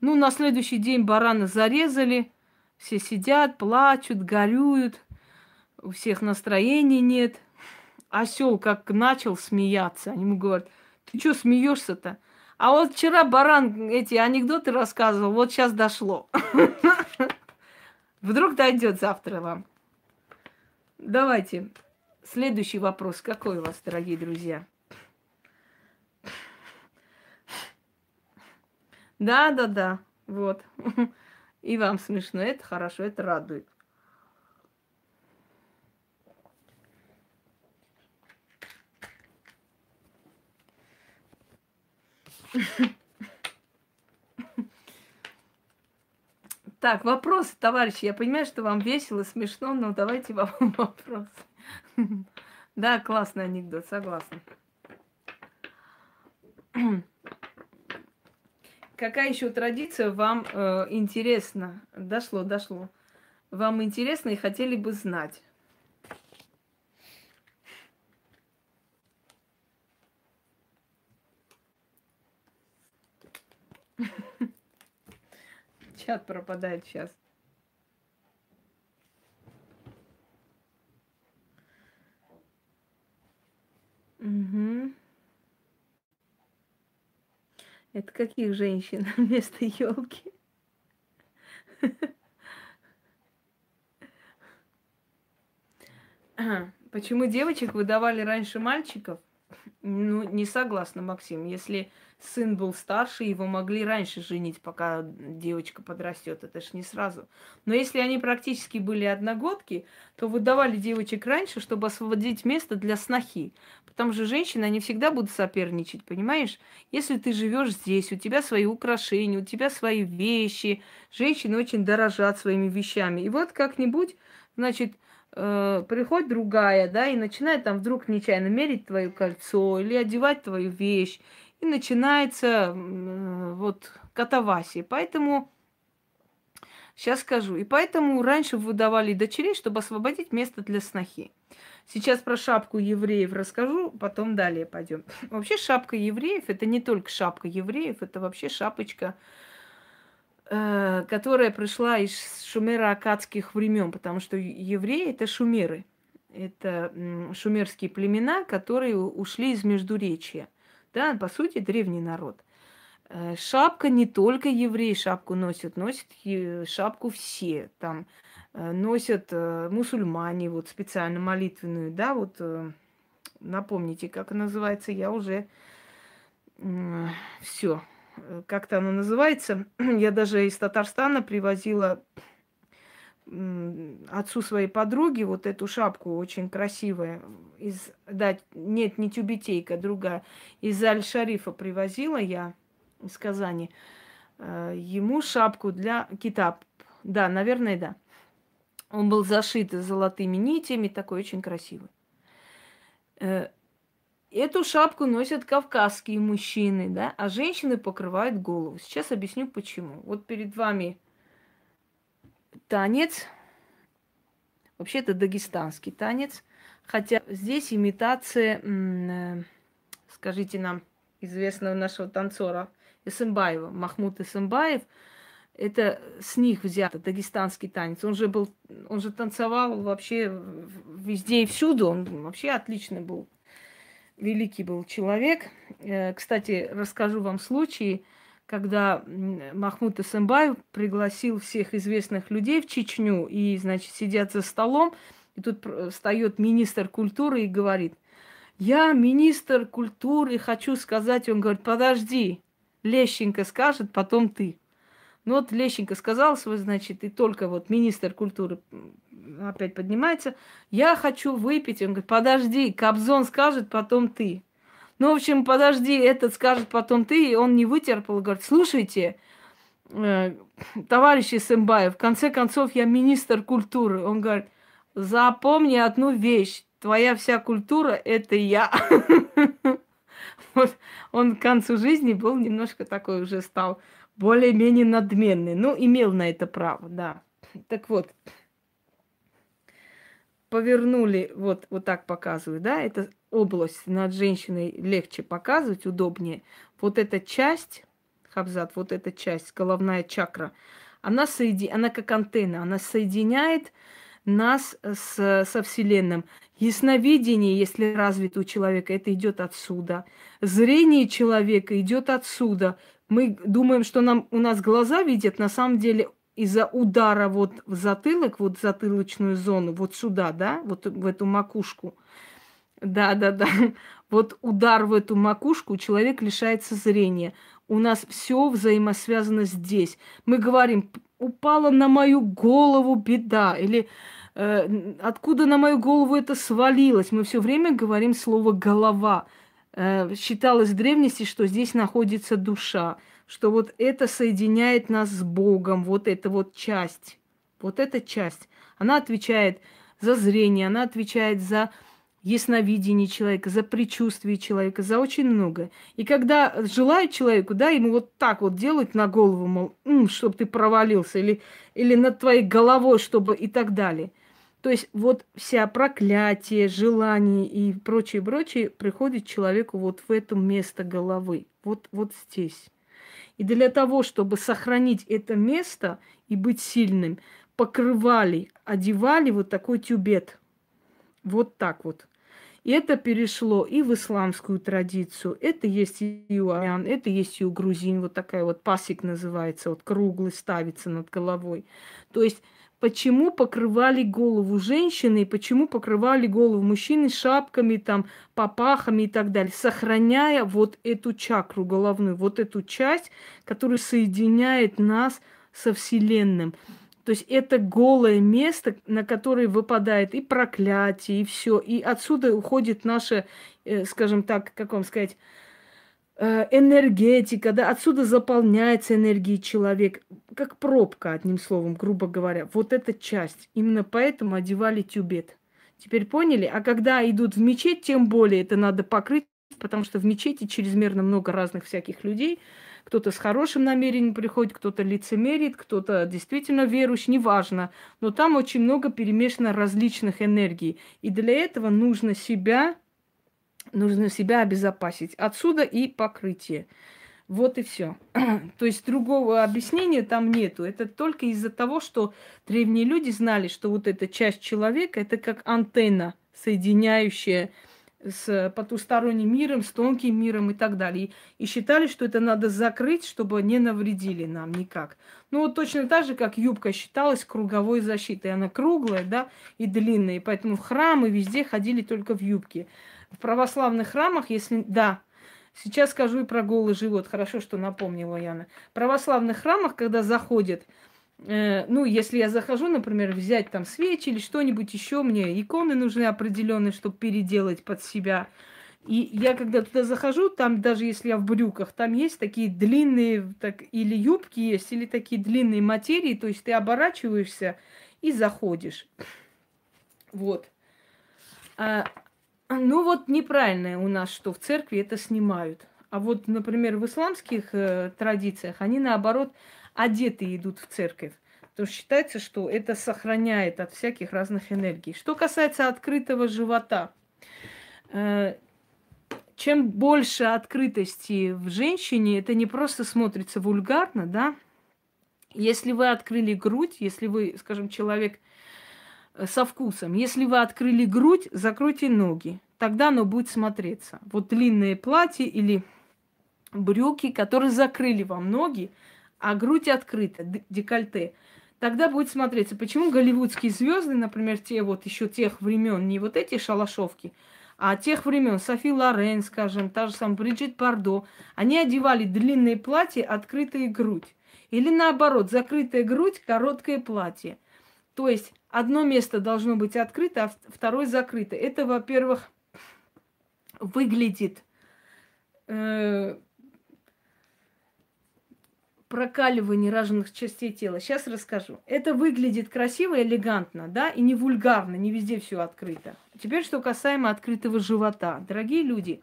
Ну, на следующий день барана зарезали, все сидят, плачут, горюют, у всех настроения нет. Осел как начал смеяться, они ему говорят, ты что смеешься-то? А вот вчера баран эти анекдоты рассказывал, вот сейчас дошло. Вдруг дойдет завтра вам. Давайте. Следующий вопрос. Какой у вас, дорогие друзья? Да, да, да. Вот. И вам смешно. Это хорошо, это радует. Так, вопрос, товарищи. Я понимаю, что вам весело, смешно, но давайте вам вопрос. Да, классный анекдот, согласна. Какая еще традиция вам э, интересна? Дошло, дошло. Вам интересно и хотели бы знать? Чат пропадает сейчас. Угу. Это каких женщин вместо елки? Почему девочек выдавали раньше мальчиков? Ну, не согласна, Максим. Если сын был старше, его могли раньше женить, пока девочка подрастет. Это ж не сразу. Но если они практически были одногодки, то выдавали девочек раньше, чтобы освободить место для снохи. Потому что женщины, они всегда будут соперничать, понимаешь? Если ты живешь здесь, у тебя свои украшения, у тебя свои вещи. Женщины очень дорожат своими вещами. И вот как-нибудь, значит, э, приходит другая, да, и начинает там вдруг нечаянно мерить твое кольцо или одевать твою вещь, и начинается э, вот катавасия. Поэтому, сейчас скажу, и поэтому раньше выдавали дочерей, чтобы освободить место для снохи. Сейчас про шапку евреев расскажу, потом далее пойдем. Вообще шапка евреев это не только шапка евреев, это вообще шапочка Э, которая пришла из шумеро-акадских времен, потому что евреи это шумеры. Это шумерские племена, которые ушли из Междуречия. Да, по сути, древний народ. Э, шапка не только евреи шапку носят, носят шапку все. Там э, носят мусульмане, вот специально молитвенную, да, вот напомните, как называется, я уже все, Э, как-то оно называется. Я даже из Татарстана привозила отцу своей подруги вот эту шапку очень красивая. Из, да, нет, не тюбетейка, другая. Из Аль-Шарифа привозила я из Казани. Э, ему шапку для китап. Да, наверное, да. Он был зашит золотыми нитями, такой очень красивый. Э, Эту шапку носят кавказские мужчины, да, а женщины покрывают голову. Сейчас объясню почему. Вот перед вами танец. Вообще это дагестанский танец. Хотя здесь имитация, э, скажите нам, известного нашего танцора Исымбаева, Махмуд Исымбаев. Это с них взято дагестанский танец. Он же был, он же танцевал вообще везде и всюду. Он вообще отличный был великий был человек. Э, кстати, расскажу вам случай, когда Махмуд Эсэмбаев пригласил всех известных людей в Чечню, и, значит, сидят за столом, и тут встает министр культуры и говорит, я министр культуры, хочу сказать, он говорит, подожди, Лещенко скажет, потом ты. Ну вот Лещенко сказал свой, значит, и только вот министр культуры опять поднимается. Я хочу выпить. Он говорит, подожди, Кобзон скажет, потом ты. Ну, в общем, подожди, этот скажет, потом ты. И он не вытерпел, говорит, слушайте, э, товарищ Исымбаев, в конце концов, я министр культуры. Он говорит, запомни одну вещь, твоя вся культура – это я. Вот он к концу жизни был немножко такой уже стал более-менее надменный. Ну, имел на это право, да. Так вот, повернули, вот, вот так показываю, да, это область над женщиной легче показывать, удобнее. Вот эта часть, хабзат, вот эта часть, головная чакра, она, соеди... она как антенна, она соединяет нас с, со Вселенным. Ясновидение, если развито у человека, это идет отсюда. Зрение человека идет отсюда. Мы думаем, что нам, у нас глаза видят, на самом деле из-за удара вот в затылок, вот в затылочную зону, вот сюда, да, вот в эту макушку. Да, да, да. Вот удар в эту макушку, человек лишается зрения. У нас все взаимосвязано здесь. Мы говорим, упала на мою голову беда, или э, откуда на мою голову это свалилось. Мы все время говорим слово голова. Э, считалось в древности, что здесь находится душа, что вот это соединяет нас с Богом, вот эта вот часть, вот эта часть. Она отвечает за зрение, она отвечает за ясновидение человека, за предчувствие человека, за очень многое. И когда желают человеку, да, ему вот так вот делать на голову, мол, м, чтобы ты провалился, или, или над твоей головой, чтобы и так далее. То есть вот вся проклятие, желание и прочее, прочее приходит человеку вот в это место головы, вот, вот здесь. И для того, чтобы сохранить это место и быть сильным, покрывали, одевали вот такой тюбет. Вот так вот. Это перешло и в исламскую традицию. Это есть и у армян, это есть и у грузин. Вот такая вот пасик называется, вот круглый ставится над головой. То есть почему покрывали голову женщины и почему покрывали голову мужчины шапками, там, попахами и так далее, сохраняя вот эту чакру головную, вот эту часть, которая соединяет нас со Вселенным. То есть это голое место, на которое выпадает и проклятие, и все. И отсюда уходит наша, э, скажем так, как вам сказать, э, энергетика, да, отсюда заполняется энергией человек, как пробка, одним словом, грубо говоря. Вот эта часть. Именно поэтому одевали тюбет. Теперь поняли? А когда идут в мечеть, тем более это надо покрыть, потому что в мечети чрезмерно много разных всяких людей – кто-то с хорошим намерением приходит, кто-то лицемерит, кто-то действительно верующий, неважно. Но там очень много перемешано различных энергий. И для этого нужно себя, нужно себя обезопасить. Отсюда и покрытие. Вот и все. То есть другого объяснения там нету. Это только из-за того, что древние люди знали, что вот эта часть человека это как антенна, соединяющая с потусторонним миром, с тонким миром и так далее. И, считали, что это надо закрыть, чтобы не навредили нам никак. Ну вот точно так же, как юбка считалась круговой защитой. Она круглая, да, и длинная. И поэтому в храмы везде ходили только в юбке. В православных храмах, если... Да, сейчас скажу и про голый живот. Хорошо, что напомнила Яна. В православных храмах, когда заходят ну, если я захожу, например, взять там свечи или что-нибудь еще, мне иконы нужны определенные, чтобы переделать под себя. И я когда туда захожу, там даже если я в брюках, там есть такие длинные, так, или юбки есть, или такие длинные материи, то есть ты оборачиваешься и заходишь. Вот. А, ну вот неправильно у нас, что в церкви это снимают. А вот, например, в исламских э, традициях они наоборот одетые идут в церковь. То считается, что это сохраняет от всяких разных энергий. Что касается открытого живота, э, чем больше открытости в женщине, это не просто смотрится вульгарно, да. Если вы открыли грудь, если вы, скажем, человек э, со вкусом, если вы открыли грудь, закройте ноги, тогда оно будет смотреться. Вот длинное платье или брюки, которые закрыли вам ноги, а грудь открыта, декольте, тогда будет смотреться, почему голливудские звезды, например, те вот еще тех времен, не вот эти шалашовки, а тех времен, Софи Лорен, скажем, та же самая Бриджит Бардо, они одевали длинные платья, открытые грудь. Или наоборот, закрытая грудь, короткое платье. То есть одно место должно быть открыто, а второе закрыто. Это, во-первых, выглядит э, прокаливание разных частей тела. Сейчас расскажу. Это выглядит красиво, элегантно, да, и не вульгарно, не везде все открыто. Теперь, что касаемо открытого живота. Дорогие люди,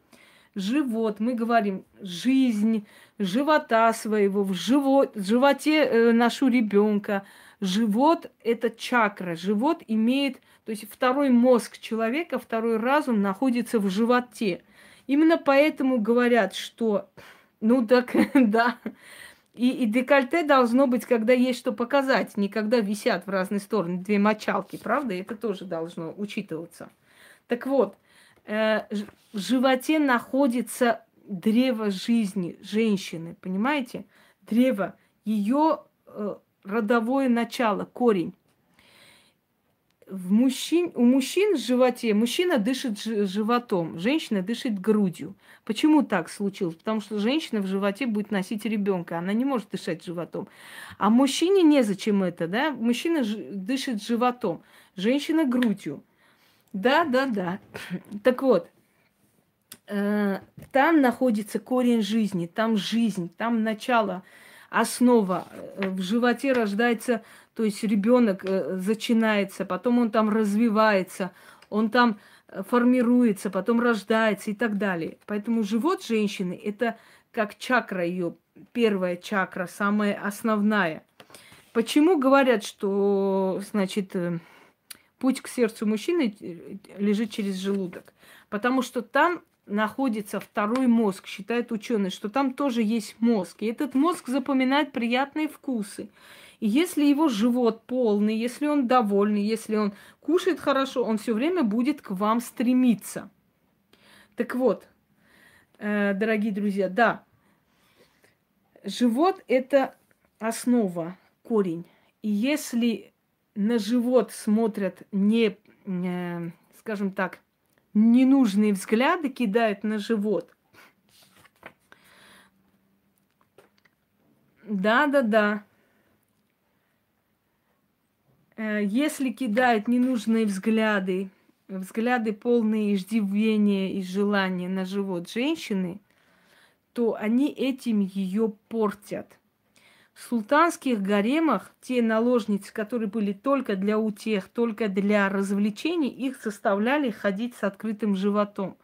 живот, мы говорим, жизнь живота своего, в, живот, в животе э, нашу ребенка. Живот – это чакра. Живот имеет, то есть второй мозг человека, второй разум находится в животе. Именно поэтому говорят, что, ну так, да, И, и декольте должно быть, когда есть что показать, не когда висят в разные стороны две мочалки, правда? Это тоже должно учитываться. Так вот, э, в животе находится древо жизни женщины, понимаете? Древо, ее э, родовое начало, корень в мужчин, у мужчин в животе, мужчина дышит животом, женщина дышит грудью. Почему так случилось? Потому что женщина в животе будет носить ребенка, она не может дышать животом. А мужчине незачем это, да? Мужчина дышит животом, женщина грудью. Да, да, да. Так вот, э, там находится корень жизни, там жизнь, там начало, основа. Э, в животе рождается то есть ребенок э, зачинается, потом он там развивается, он там э, формируется, потом рождается и так далее. Поэтому живот женщины – это как чакра ее, первая чакра, самая основная. Почему говорят, что, значит, э, путь к сердцу мужчины лежит через желудок? Потому что там находится второй мозг, считают ученые, что там тоже есть мозг. И этот мозг запоминает приятные вкусы. И если его живот полный, если он довольный, если он кушает хорошо, он все время будет к вам стремиться. Так вот, э, дорогие друзья, да, живот – это основа, корень. И если на живот смотрят не, э, скажем так, ненужные взгляды, кидают на живот. Да, да, да. Э, если кидают ненужные взгляды, взгляды полные иждивения и желания на живот женщины, то они этим ее портят. В султанских гаремах те наложницы, которые были только для утех, только для развлечений, их заставляли ходить с открытым животом.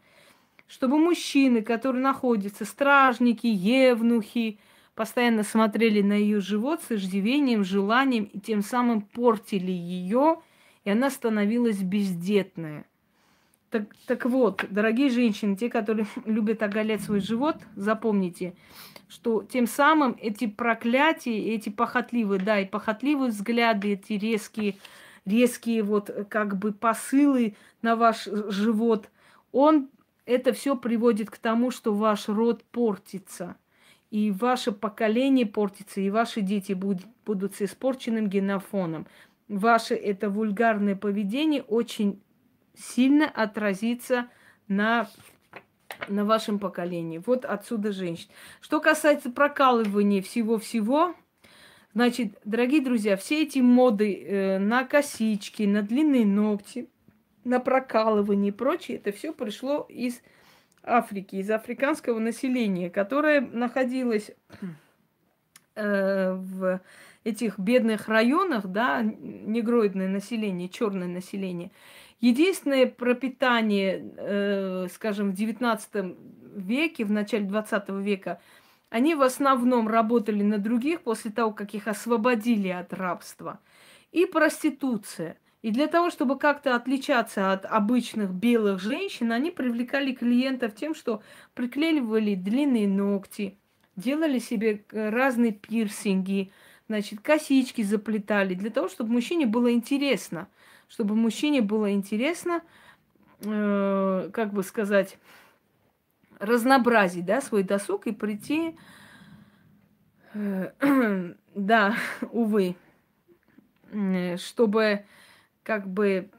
Чтобы мужчины, которые находятся, стражники, евнухи, постоянно смотрели на ее живот с иждивением, желанием, и тем самым портили ее, и она становилась бездетная. Так, так вот, дорогие женщины, те, которые любят оголять свой живот, запомните, что тем самым эти проклятия, эти похотливые, да, и похотливые взгляды, эти резкие, резкие вот как бы посылы на ваш живот, он это все приводит к тому, что ваш род портится – и ваше поколение портится, и ваши дети будут, будут с испорченным генофоном. Ваше это вульгарное поведение очень сильно отразится на, на вашем поколении. Вот отсюда женщин. Что касается прокалывания всего-всего, значит, дорогие друзья, все эти моды э, на косички, на длинные ногти, на прокалывание и прочее, это все пришло из Африки, из африканского населения, которое находилось э, в этих бедных районах, да, негроидное население, черное население. Единственное пропитание, э, скажем, в XIX веке, в начале XX века, они в основном работали на других после того, как их освободили от рабства. И проституция – и для того, чтобы как-то отличаться от обычных белых женщин, они привлекали клиентов тем, что приклеивали длинные ногти, делали себе э, разные пирсинги, значит, косички заплетали, для того, чтобы мужчине было интересно. Чтобы мужчине было интересно, э, как бы сказать, разнообразить, да, свой досуг и прийти, э, да, увы, э, чтобы как бы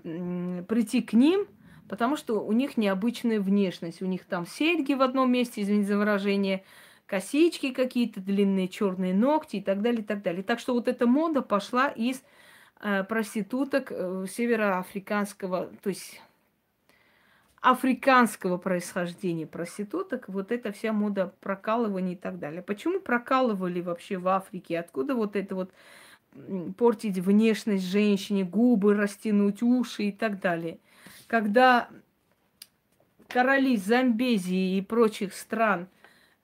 прийти к ним, потому что у них необычная внешность. У них там серьги в одном месте, извините за выражение, косички какие-то, длинные черные ногти и так далее, и так далее. Так что вот эта мода пошла из э, проституток э, североафриканского, то есть африканского происхождения проституток, вот эта вся мода прокалывания и так далее. Почему прокалывали вообще в Африке? Откуда вот это вот портить внешность женщине, губы растянуть, уши и так далее. Когда короли Замбезии и прочих стран,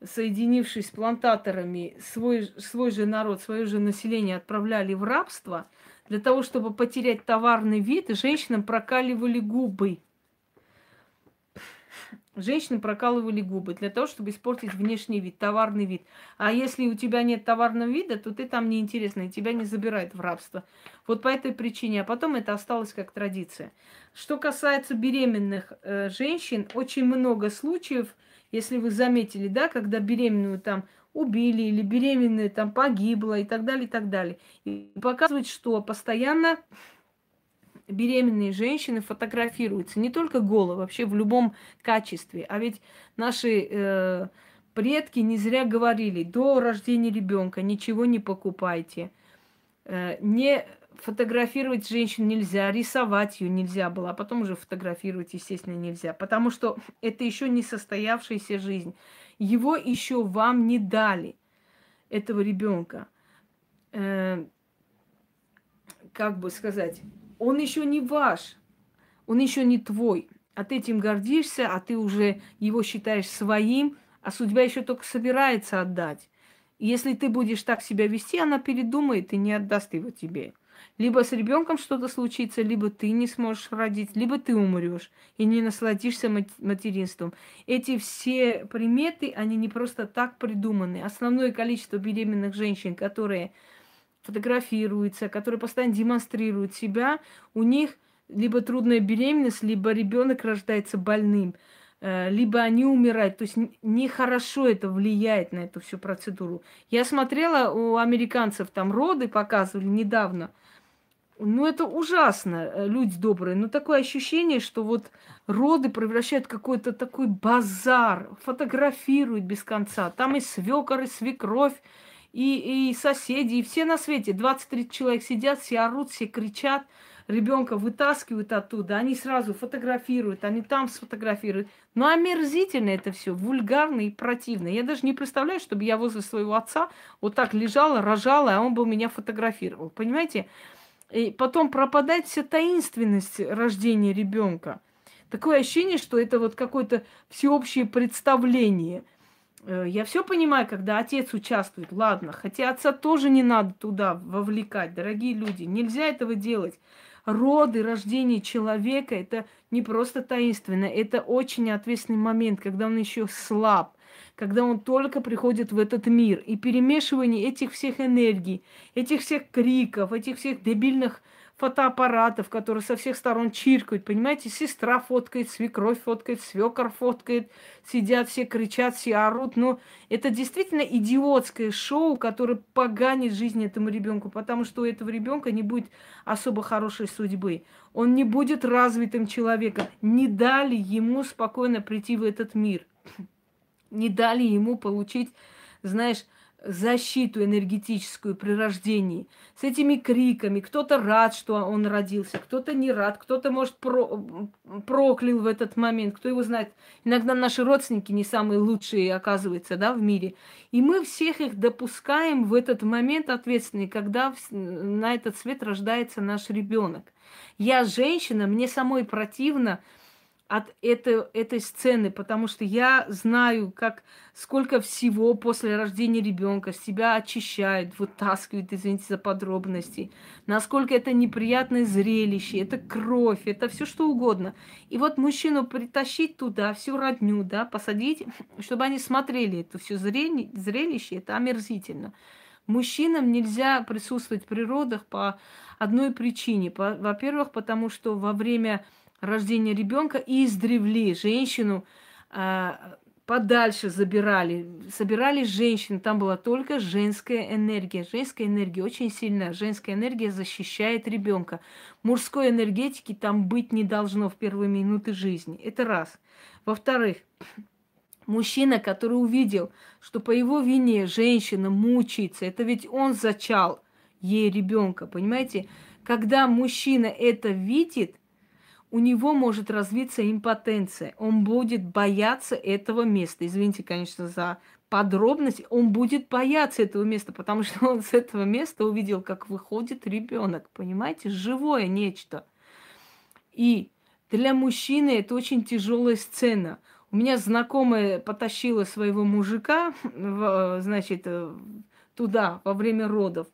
соединившись с плантаторами, свой, свой же народ, свое же население отправляли в рабство, для того, чтобы потерять товарный вид, женщинам прокаливали губы. Женщины прокалывали губы для того, чтобы испортить внешний вид, товарный вид. А если у тебя нет товарного вида, то ты там неинтересна, тебя не забирают в рабство. Вот по этой причине. А потом это осталось как традиция. Что касается беременных э, женщин, очень много случаев, если вы заметили, да, когда беременную там убили или беременная там погибла и так далее, и так далее. И показывает, что постоянно беременные женщины фотографируются не только голо, вообще в любом качестве. А ведь наши э, предки не зря говорили, до рождения ребенка ничего не покупайте. Э, не фотографировать женщину нельзя, рисовать ее нельзя было, а потом уже фотографировать, естественно, нельзя, потому что это еще не состоявшаяся жизнь. Его еще вам не дали, этого ребенка. Э, как бы сказать, он еще не ваш, он еще не твой. А ты этим гордишься, а ты уже его считаешь своим, а судьба еще только собирается отдать. если ты будешь так себя вести, она передумает и не отдаст его тебе. Либо с ребенком что-то случится, либо ты не сможешь родить, либо ты умрешь и не насладишься материнством. Эти все приметы, они не просто так придуманы. Основное количество беременных женщин, которые фотографируются, которые постоянно демонстрируют себя, у них либо трудная беременность, либо ребенок рождается больным, э, либо они умирают. То есть нехорошо это влияет на эту всю процедуру. Я смотрела у американцев, там роды показывали недавно. Ну, это ужасно, э, люди добрые. Но такое ощущение, что вот роды превращают какой-то такой базар, фотографируют без конца. Там и свекор, и свекровь, и, и соседи, и все на свете. 20-30 человек сидят, все орут, все кричат, ребенка вытаскивают оттуда, они сразу фотографируют, они там сфотографируют. Но омерзительно это все, вульгарно и противно. Я даже не представляю, чтобы я возле своего отца вот так лежала, рожала, а он бы меня фотографировал. Понимаете? И потом пропадает вся таинственность рождения ребенка. Такое ощущение, что это вот какое-то всеобщее представление – я все понимаю, когда отец участвует, ладно, хотя отца тоже не надо туда вовлекать, дорогие люди, нельзя этого делать. Роды, рождение человека – это не просто таинственно, это очень ответственный момент, когда он еще слаб, когда он только приходит в этот мир. И перемешивание этих всех энергий, этих всех криков, этих всех дебильных фотоаппаратов, которые со всех сторон чиркают, понимаете, сестра фоткает, свекровь фоткает, свекор фоткает, сидят все, кричат, все орут. Но это действительно идиотское шоу, которое поганит жизнь этому ребенку, потому что у этого ребенка не будет особо хорошей судьбы. Он не будет развитым человеком. Не дали ему спокойно прийти в этот мир. Не дали ему получить, знаешь, защиту энергетическую при рождении, с этими криками. Кто-то рад, что он родился, кто-то не рад, кто-то, может, про проклял в этот момент, кто его знает. Иногда наши родственники не самые лучшие, оказывается, да, в мире. И мы всех их допускаем в этот момент ответственный, когда на этот свет рождается наш ребенок. Я женщина, мне самой противно, от этой, этой сцены, потому что я знаю, как сколько всего после рождения ребенка себя очищают, вытаскивают, извините за подробности, насколько это неприятное зрелище, это кровь, это все что угодно. И вот мужчину притащить туда, всю родню, да, посадить, чтобы они смотрели это все зрелище, это омерзительно. Мужчинам нельзя присутствовать в родах по одной причине. Во-первых, потому что во время рождения ребенка и издревле женщину а, подальше забирали, собирали женщин, там была только женская энергия. Женская энергия очень сильная, женская энергия защищает ребенка. Мужской энергетики там быть не должно в первые минуты жизни. Это раз. Во-вторых, мужчина, который увидел, что по его вине женщина мучается, это ведь он зачал ей ребенка, понимаете? Когда мужчина это видит, у него может развиться импотенция. Он будет бояться этого места. Извините, конечно, за подробность. Он будет бояться этого места, потому что он с этого места увидел, как выходит ребенок. Понимаете, живое нечто. И для мужчины это очень тяжелая сцена. У меня знакомая потащила своего мужика, значит, туда во время родов.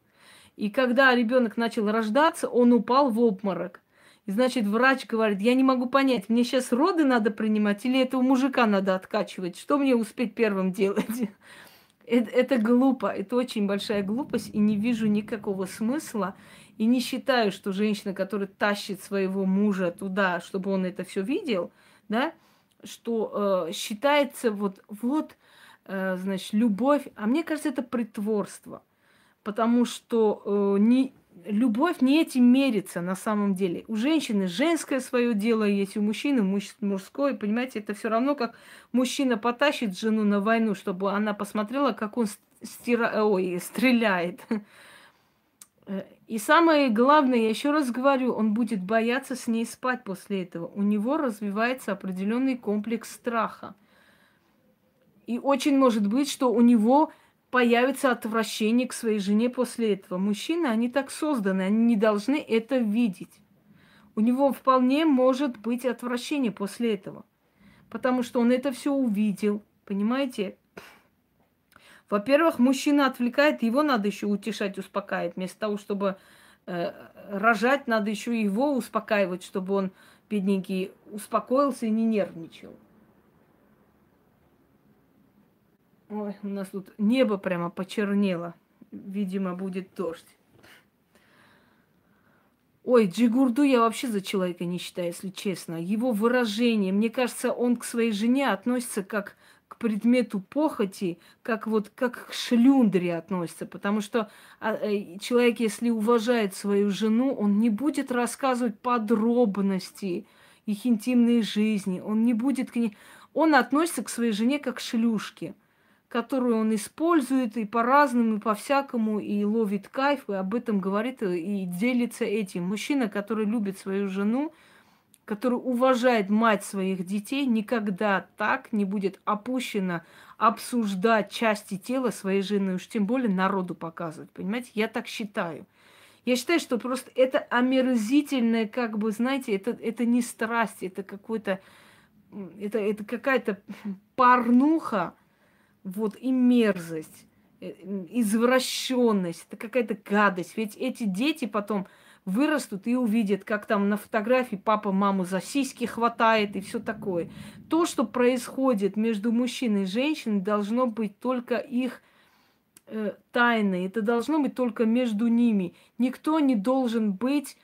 И когда ребенок начал рождаться, он упал в обморок. Значит, врач говорит, я не могу понять, мне сейчас роды надо принимать или этого мужика надо откачивать? Что мне успеть первым делать? Это, это глупо, это очень большая глупость, и не вижу никакого смысла. И не считаю, что женщина, которая тащит своего мужа туда, чтобы он это все видел, да, что э, считается вот, вот, э, значит, любовь. А мне кажется, это притворство. Потому что э, не, любовь не этим мерится на самом деле. У женщины женское свое дело есть, у мужчины муж, мужское. Понимаете, это все равно, как мужчина потащит жену на войну, чтобы она посмотрела, как он стира... Ой, стреляет. И самое главное, я еще раз говорю, он будет бояться с ней спать после этого. У него развивается определенный комплекс страха. И очень может быть, что у него появится отвращение к своей жене после этого. Мужчины, они так созданы, они не должны это видеть. У него вполне может быть отвращение после этого. Потому что он это все увидел. Понимаете? Во-первых, мужчина отвлекает, его надо еще утешать, успокаивать. Вместо того, чтобы э, рожать, надо еще его успокаивать, чтобы он, бедненький, успокоился и не нервничал. Ой, у нас тут небо прямо почернело. Видимо, будет дождь. Ой, Джигурду я вообще за человека не считаю, если честно. Его выражение, мне кажется, он к своей жене относится как к предмету похоти, как вот как к шлюндре относится. Потому что а, э, человек, если уважает свою жену, он не будет рассказывать подробности их интимной жизни. Он не будет к ней... Он относится к своей жене как к шлюшке которую он использует и по-разному, и по-всякому, и ловит кайф, и об этом говорит, и делится этим. Мужчина, который любит свою жену, который уважает мать своих детей, никогда так не будет опущено обсуждать части тела своей жены, уж тем более народу показывать. Понимаете, я так считаю. Я считаю, что просто это омерзительное, как бы, знаете, это, это не страсть, это какой-то, это, это какая-то порнуха, вот и мерзость, э, извращенность, это какая-то гадость. Ведь эти дети потом вырастут и увидят, как там на фотографии папа маму за сиськи хватает и все такое. То, что происходит между мужчиной и женщиной, должно быть только их э, тайной. Это должно быть только между ними. Никто не должен быть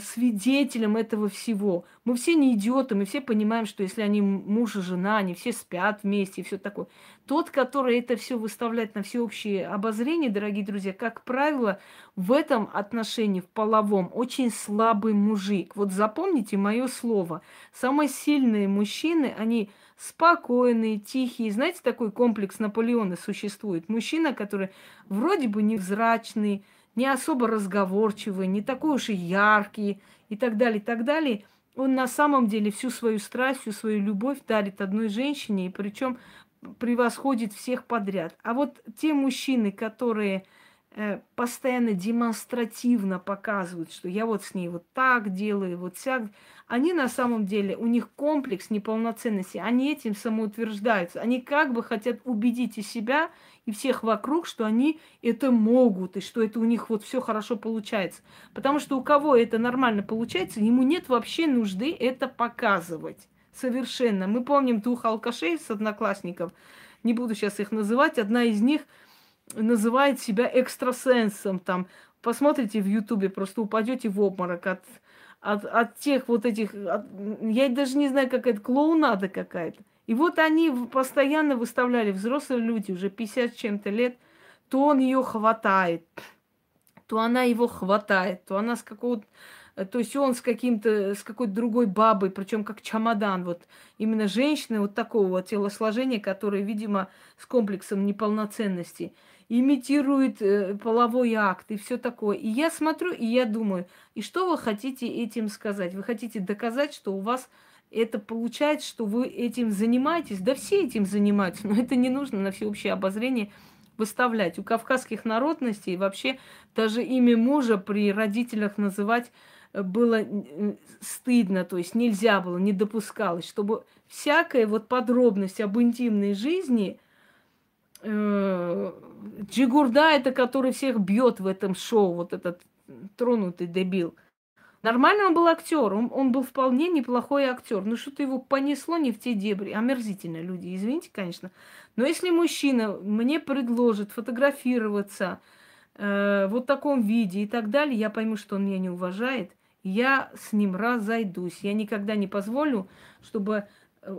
свидетелем этого всего. Мы все не идиоты, мы все понимаем, что если они муж и жена, они все спят вместе и все такое. Тот, который это все выставляет на всеобщее обозрение, дорогие друзья, как правило, в этом отношении, в половом, очень слабый мужик. Вот запомните мое слово. Самые сильные мужчины, они спокойные, тихие. Знаете, такой комплекс Наполеона существует. Мужчина, который вроде бы невзрачный, не особо разговорчивый, не такой уж и яркий и так далее, и так далее. Он на самом деле всю свою страсть, всю свою любовь дарит одной женщине, и причем превосходит всех подряд. А вот те мужчины, которые э, постоянно демонстративно показывают, что я вот с ней вот так делаю, вот сяк, они на самом деле, у них комплекс неполноценности, они этим самоутверждаются, они как бы хотят убедить и себя, и всех вокруг, что они это могут, и что это у них вот все хорошо получается. Потому что у кого это нормально получается, ему нет вообще нужды это показывать. Совершенно. Мы помним двух алкашей с одноклассников, не буду сейчас их называть, одна из них называет себя экстрасенсом, там, посмотрите в Ютубе, просто упадете в обморок от, от, от тех вот этих, от, я даже не знаю, какая-то клоунада какая-то. И вот они постоянно выставляли, взрослые люди, уже 50 чем-то лет, то он ее хватает, то она его хватает, то она с какого-то то есть он с каким-то, с какой-то другой бабой, причем как чемодан, вот именно женщины вот такого телосложения, которые, видимо, с комплексом неполноценности, имитирует э, половой акт и все такое. И я смотрю, и я думаю, и что вы хотите этим сказать? Вы хотите доказать, что у вас это получается, что вы этим занимаетесь. Да все этим занимаются, но это не нужно на всеобщее обозрение выставлять. У кавказских народностей вообще даже имя мужа при родителях называть э, было стыдно, то есть нельзя было, не допускалось, чтобы всякая вот подробность об интимной жизни э, Джигурда это который всех бьет в этом шоу, вот этот тронутый дебил – Нормально он был актер, он, он был вполне неплохой актер. Ну что-то его понесло не в те дебри. Омерзительно люди, извините, конечно. Но если мужчина мне предложит фотографироваться э, вот в таком виде и так далее, я пойму, что он меня не уважает, я с ним разойдусь. Я никогда не позволю, чтобы э,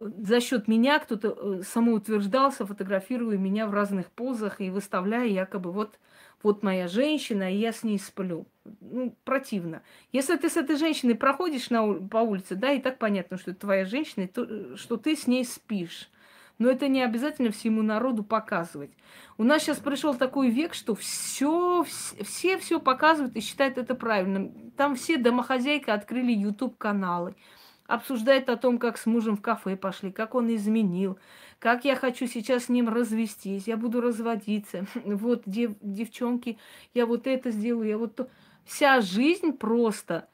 за счет меня кто-то э, самоутверждался, фотографируя меня в разных позах и выставляя якобы вот вот моя женщина, и я с ней сплю. Ну, противно. Если ты с этой женщиной проходишь на, по улице, да, и так понятно, что это твоя женщина, то, что ты с ней спишь. Но это не обязательно всему народу показывать. У нас сейчас пришел такой век, что все, все все показывают и считают это правильным. Там все домохозяйки открыли YouTube каналы обсуждает о том, как с мужем в кафе пошли, как он изменил, как я хочу сейчас с ним развестись, я буду разводиться. Вот, дев, девчонки, я вот это сделаю, я вот то. Вся жизнь просто,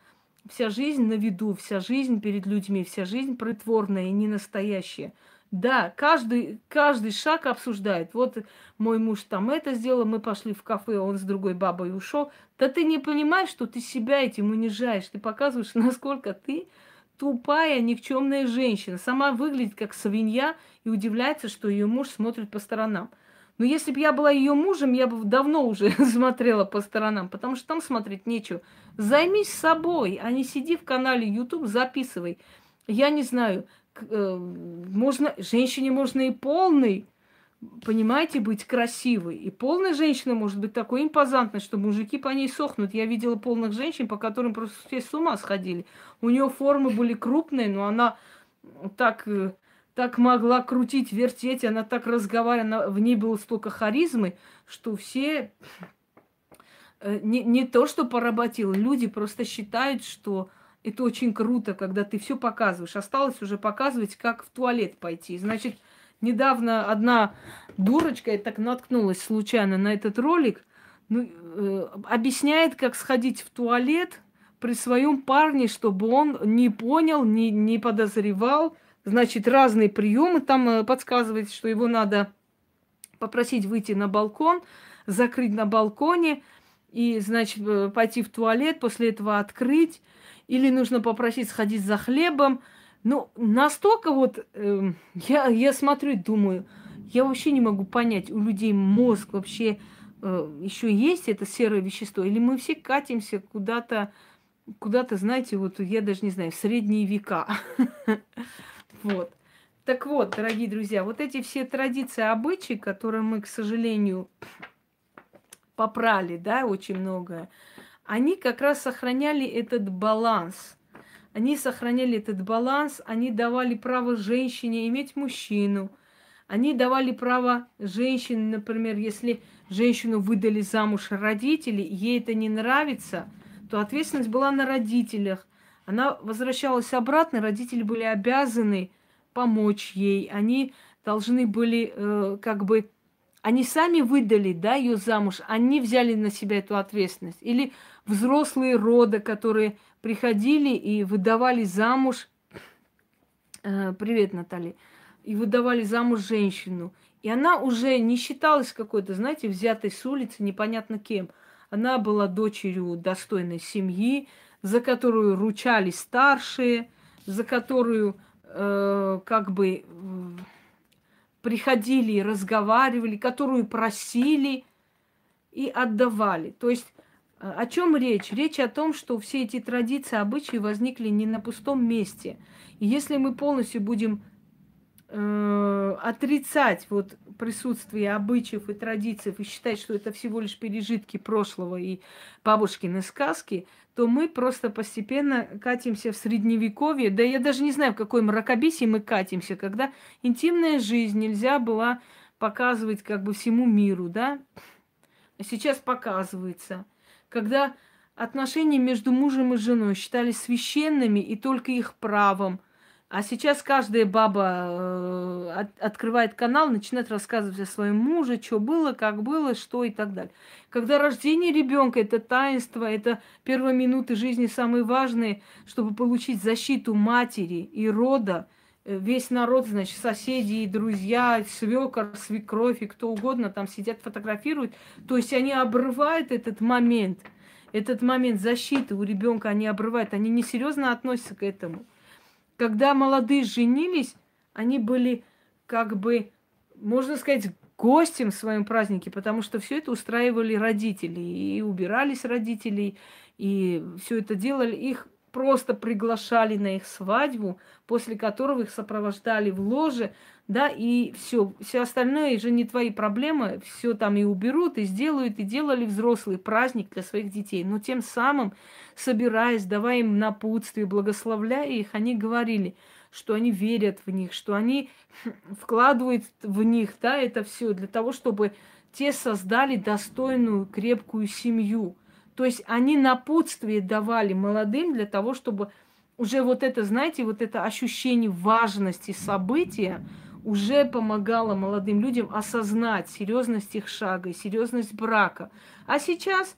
вся жизнь на виду, вся жизнь перед людьми, вся жизнь притворная и не настоящая. Да, каждый, каждый шаг обсуждает. Вот мой муж там это сделал, мы пошли в кафе, он с другой бабой ушел. Да ты не понимаешь, что ты себя этим унижаешь. Ты показываешь, насколько ты тупая, никчемная женщина. Сама выглядит как свинья и удивляется, что ее муж смотрит по сторонам. Но если бы я была ее мужем, я бы давно уже смотрела по сторонам, потому что там смотреть нечего. Займись собой, а не сиди в канале YouTube, записывай. Я не знаю, э, можно, женщине можно и полный понимаете, быть красивой. И полная женщина может быть такой импозантной, что мужики по ней сохнут. Я видела полных женщин, по которым просто все с ума сходили. У нее формы были крупные, но она так, э, так могла крутить, вертеть, она так разговаривала, в ней было столько харизмы, что все э, не, не то, что поработило, люди просто считают, что это очень круто, когда ты все показываешь. Осталось уже показывать, как в туалет пойти. Значит, Недавно одна дурочка, я так наткнулась случайно на этот ролик, ну, э, объясняет, как сходить в туалет при своем парне, чтобы он не понял, не, не подозревал. Значит, разные приемы там э, подсказывает, что его надо попросить выйти на балкон, закрыть на балконе и, значит, э, пойти в туалет, после этого открыть. Или нужно попросить сходить за хлебом – ну, настолько вот э, я, я смотрю и думаю, я вообще не могу понять, у людей мозг вообще э, еще есть это серое вещество, или мы все катимся куда-то, куда-то, знаете, вот я даже не знаю, в средние века. Вот. Так вот, дорогие друзья, вот эти все традиции, обычаи, которые мы, к сожалению, попрали, да, очень многое, они как раз сохраняли этот баланс – они сохраняли этот баланс, они давали право женщине иметь мужчину. Они давали право женщине, например, если женщину выдали замуж родители, ей это не нравится, то ответственность была на родителях. Она возвращалась обратно, родители были обязаны помочь ей. Они должны были э, как бы они сами выдали, да, ее замуж, они взяли на себя эту ответственность. Или взрослые роды, которые приходили и выдавали замуж, э, привет, Наталья, и выдавали замуж женщину. И она уже не считалась какой-то, знаете, взятой с улицы, непонятно кем. Она была дочерью достойной семьи, за которую ручались старшие, за которую э, как бы э, приходили и разговаривали, которую просили и отдавали. То есть о чем речь? Речь о том, что все эти традиции, обычаи возникли не на пустом месте. И если мы полностью будем э, отрицать вот присутствие обычаев и традиций и считать, что это всего лишь пережитки прошлого и бабушкины сказки, то мы просто постепенно катимся в средневековье. Да я даже не знаю, в какой мракобесии мы катимся, когда интимная жизнь нельзя было показывать как бы всему миру, да? Сейчас показывается – когда отношения между мужем и женой считались священными и только их правом. А сейчас каждая баба э, от, открывает канал, начинает рассказывать о своем муже, что было, как было, что и так далее. Когда рождение ребенка это таинство, это первые минуты жизни самые важные, чтобы получить защиту матери и рода, весь народ, значит, соседи и друзья, свекор, свекровь и кто угодно там сидят, фотографируют. То есть они обрывают этот момент. этот момент защиты у ребенка они обрывают, они несерьезно относятся к этому. Когда молодые женились, они были как бы, можно сказать, гостем в своем празднике, потому что все это устраивали родители, и убирались родители, и все это делали. Их просто приглашали на их свадьбу, после которого их сопровождали в ложе, да, и все, все остальное уже не твои проблемы, все там и уберут, и сделают, и делали взрослый праздник для своих детей. Но тем самым, собираясь, давая им напутствие, благословляя их, они говорили, что они верят в них, что они вкладывают в них, да, это все для того, чтобы те создали достойную, крепкую семью. То есть они напутствие давали молодым для того, чтобы уже вот это, знаете, вот это ощущение важности события, уже помогала молодым людям осознать серьезность их шага серьезность брака. А сейчас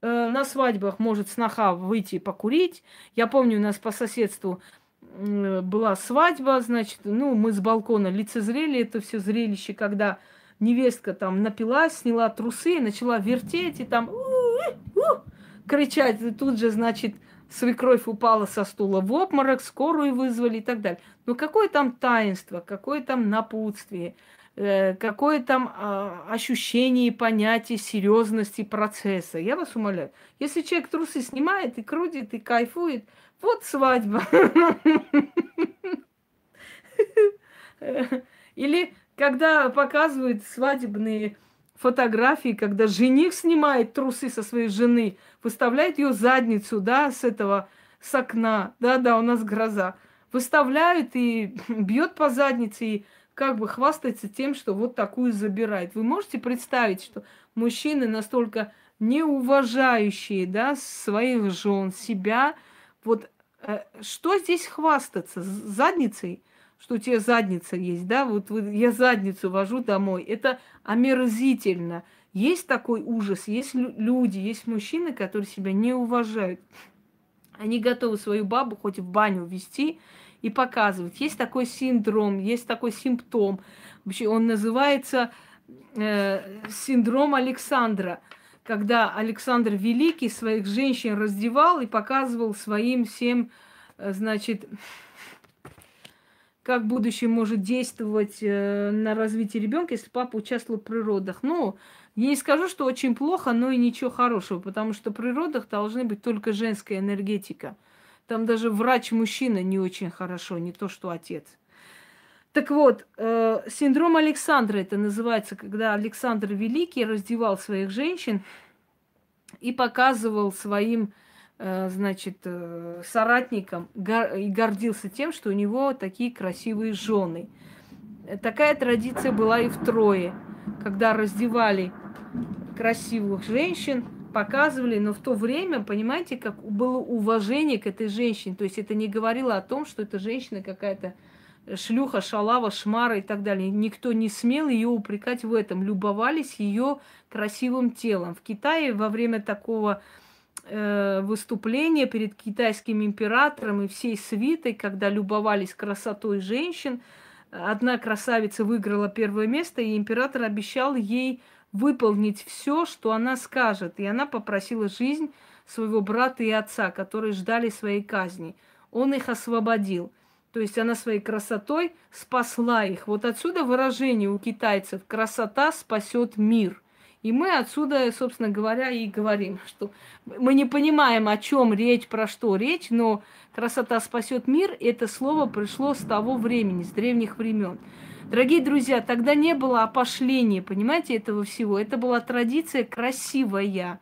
э, на свадьбах может сноха выйти покурить. Я помню, у нас по соседству э, была свадьба, значит, ну, мы с балкона лицезрели это все зрелище, когда невестка там напилась, сняла трусы, начала вертеть и там кричать. И тут же, значит, свекровь упала со стула в обморок, скорую вызвали и так далее. Но какое там таинство, какое там напутствие, э, какое там э, ощущение и понятие серьезности процесса. Я вас умоляю. Если человек трусы снимает и крутит, и кайфует, вот свадьба. Или когда показывают свадебные фотографии, когда жених снимает трусы со своей жены, выставляет ее задницу, да, с этого, с окна, да-да, у нас гроза, выставляют и бьет по заднице, и как бы хвастается тем, что вот такую забирает. Вы можете представить, что мужчины настолько неуважающие, да, своих жен, себя, вот э, что здесь хвастаться? Задницей? Что у тебя задница есть, да? Вот я задницу вожу домой. Это омерзительно. Есть такой ужас, есть люди, есть мужчины, которые себя не уважают. Они готовы свою бабу хоть в баню вести и показывать. Есть такой синдром, есть такой симптом. Вообще он называется э, синдром Александра, когда Александр Великий своих женщин раздевал и показывал своим всем, э, значит, как будущее может действовать э, на развитие ребенка, если папа участвовал в природах. Ну, я не скажу, что очень плохо, но и ничего хорошего, потому что в природах должны быть только женская энергетика. Там даже врач-мужчина не очень хорошо, не то что отец. Так вот, э, синдром Александра это называется, когда Александр Великий раздевал своих женщин и показывал своим, значит, э, соратникам и гордился тем, что у него такие красивые жены. Такая традиция была и в Трое, когда раздевали красивых женщин, показывали, но в то время, понимаете, как было уважение к этой женщине. То есть это не говорило о том, что эта женщина какая-то шлюха, шалава, шмара и так далее. Никто не смел ее упрекать в этом. Любовались ее красивым телом. В Китае во время такого э, выступления перед китайским императором и всей свитой, когда любовались красотой женщин, одна красавица выиграла первое место, и император обещал ей выполнить все, что она скажет. И она попросила жизнь своего брата и отца, которые ждали своей казни. Он их освободил. То есть она своей красотой спасла их. Вот отсюда выражение у китайцев «красота спасет мир». И мы отсюда, собственно говоря, и говорим, что мы не понимаем, о чем речь, про что речь, но красота спасет мир, это слово пришло с того времени, с древних времен. Дорогие друзья, тогда не было опошления, понимаете, этого всего. Это была традиция красивая.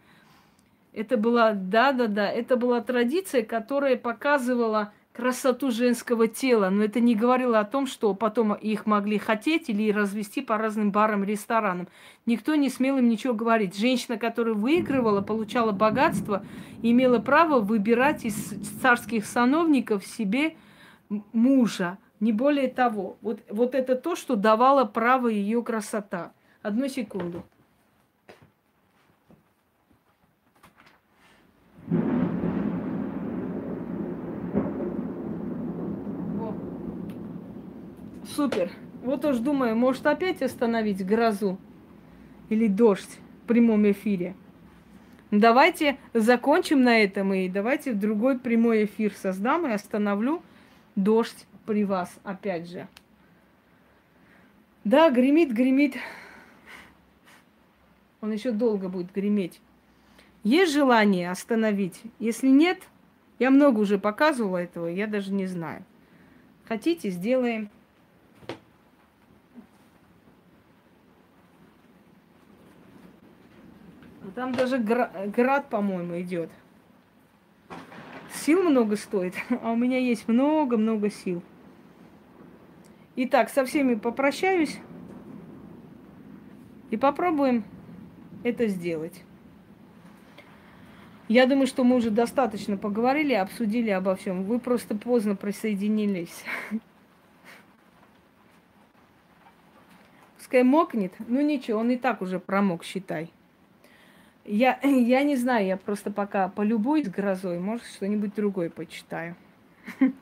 Это была, да-да-да, это была традиция, которая показывала красоту женского тела, но это не говорило о том, что потом их могли хотеть или развести по разным барам, ресторанам. Никто не смел им ничего говорить. Женщина, которая выигрывала, получала богатство, имела право выбирать из царских сановников себе мужа. Не более того. Вот, вот это то, что давало право ее красота. Одну секунду. Супер. Вот уж думаю, может опять остановить грозу или дождь в прямом эфире. Давайте закончим на этом и давайте в другой прямой эфир создам и остановлю дождь при вас опять же. Да, гремит, гремит. Он еще долго будет греметь. Есть желание остановить? Если нет, я много уже показывала этого, я даже не знаю. Хотите, сделаем. Там даже град, по-моему, идет. Сил много стоит, а у меня есть много-много сил. Итак, со всеми попрощаюсь и попробуем это сделать. Я думаю, что мы уже достаточно поговорили, обсудили обо всем. Вы просто поздно присоединились. Пускай мокнет. Ну ничего, он и так уже промок, считай. Я, я не знаю, я просто пока полюбуюсь грозой, может, что-нибудь другое почитаю.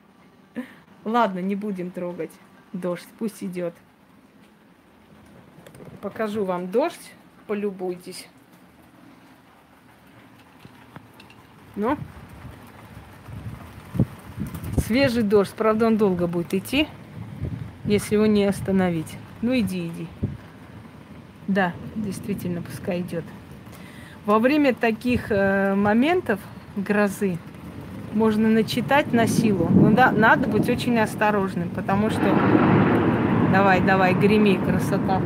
Ладно, не будем трогать дождь, пусть идет. Покажу вам дождь, полюбуйтесь. Ну, свежий дождь. Правда, он долго будет идти, если его не остановить. Ну, иди, иди. Да, действительно, пускай идет. Во время таких э, моментов грозы можно начитать на силу. Но да, надо быть очень осторожным, потому что... Давай, давай, греми, красота.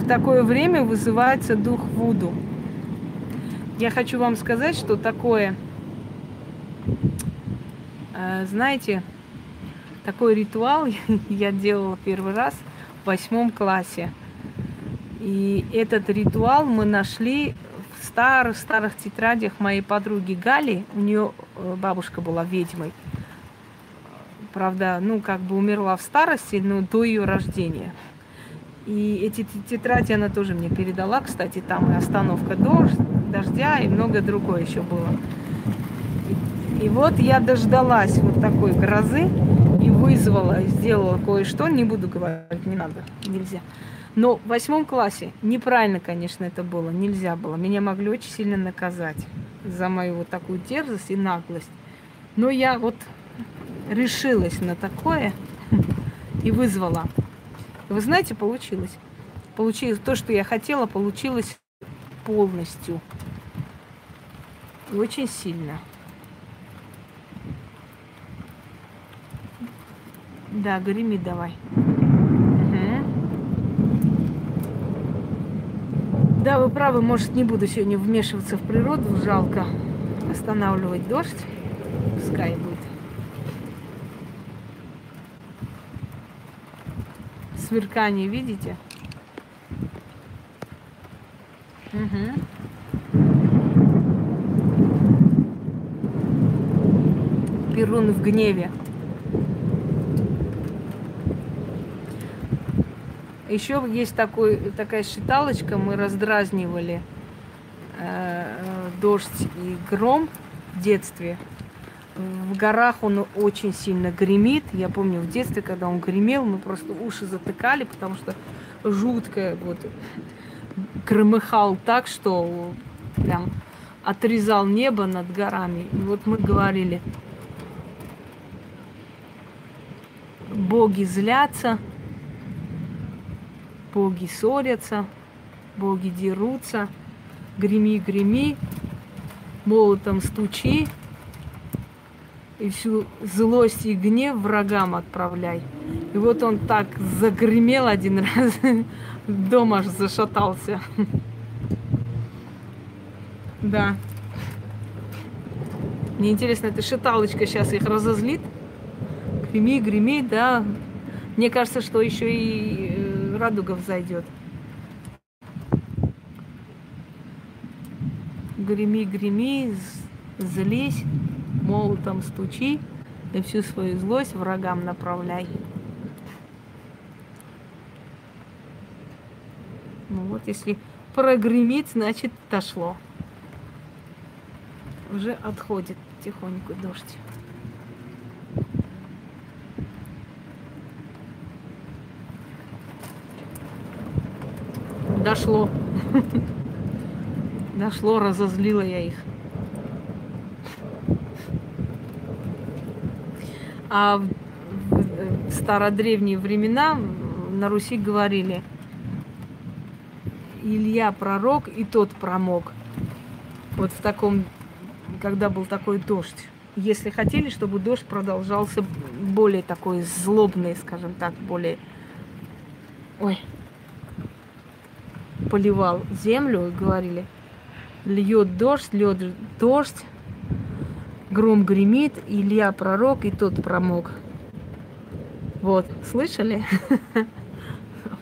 В такое время вызывается дух Вуду. Я хочу вам сказать, что такое, э, знаете, такой ритуал я делала первый раз в восьмом классе. И этот ритуал мы нашли в старых-старых тетрадях моей подруги Гали. У нее э, бабушка была ведьмой. Правда, ну, как бы умерла в старости, но до ее рождения. И эти тетради она тоже мне передала, кстати, там и остановка дождя и много другое еще было. И вот я дождалась вот такой грозы и вызвала, сделала кое-что, не буду говорить, не надо, нельзя. Но в восьмом классе неправильно, конечно, это было, нельзя было. Меня могли очень сильно наказать за мою вот такую дерзость и наглость. Но я вот решилась на такое и вызвала. Вы знаете, получилось. Получилось то, что я хотела, получилось полностью. И очень сильно. Да, греми давай. Угу. Да, вы правы, может, не буду сегодня вмешиваться в природу, жалко останавливать дождь. Пускай будет. Сверкание, видите? Угу. Перун в гневе. Еще есть такой, такая считалочка, мы раздразнивали э, дождь и гром в детстве. В горах он очень сильно гремит. Я помню в детстве, когда он гремел, мы просто уши затыкали, потому что жутко вот громыхал так, что прям отрезал небо над горами. И вот мы говорили, боги злятся, боги ссорятся, боги дерутся, греми, греми, молотом стучи, и всю злость и гнев врагам отправляй. И вот он так загремел один раз, дом аж зашатался. Да. Мне интересно, эта шаталочка сейчас их разозлит? Греми, греми, да. Мне кажется, что еще и э, радуга взойдет. Греми, греми, злись, молотом стучи, и всю свою злость врагам направляй. Ну вот, если прогремит, значит дошло. Уже отходит потихоньку дождь. Дошло. Дошло, разозлила я их. А в, стародревние времена на Руси говорили, Илья пророк и тот промок. Вот в таком, когда был такой дождь. Если хотели, чтобы дождь продолжался более такой злобный, скажем так, более... Ой, поливал землю говорили, льет дождь, льет дождь, гром гремит, Илья пророк, и тот промок. Вот, слышали?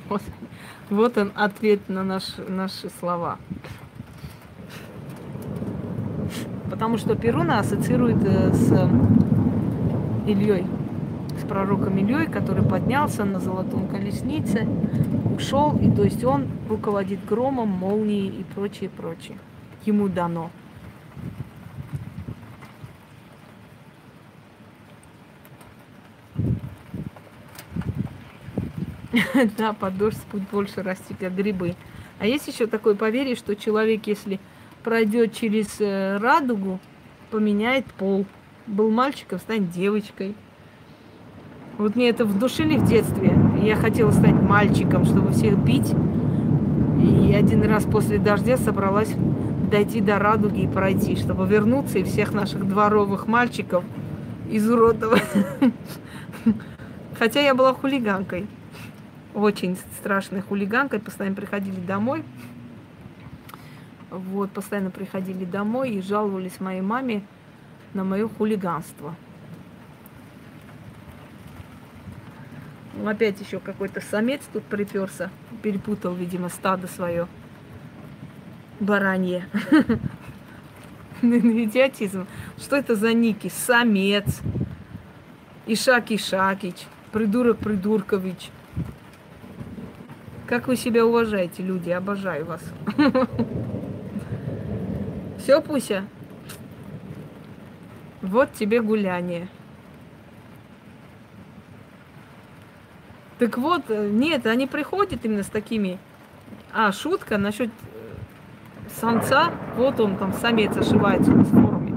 Вот, вот он ответ на наш, наши слова. Потому что Перуна ассоциирует э, с Ильей, с пророком Ильей, который поднялся на золотом колеснице, ушел, и то есть он руководит громом, молнией и прочее, прочее. Ему дано. Да, под дождь будет больше расти, как грибы. А есть еще такое поверье, что человек, если пройдет через э, радугу, поменяет пол. Был мальчиком, станет девочкой. Вот мне это вдушили в детстве. Я хотела стать мальчиком, чтобы всех бить. И один раз после дождя собралась дойти до радуги и пройти, чтобы вернуться и всех наших дворовых мальчиков изуродовать. Хотя я была хулиганкой очень страшной хулиганкой, постоянно приходили домой. Вот, постоянно приходили домой и жаловались моей маме на мое хулиганство. Опять еще какой-то самец тут приперся, перепутал, видимо, стадо свое баранье. Идиотизм. Что это за ники? Самец. Ишак Ишакич. Придурок Придуркович. Как вы себя уважаете, люди? Обожаю вас. Все, Пуся? Вот тебе гуляние. Так вот, э, нет, они приходят именно с такими... А, шутка насчет э, самца. Вот он там, самец ошивается в форме.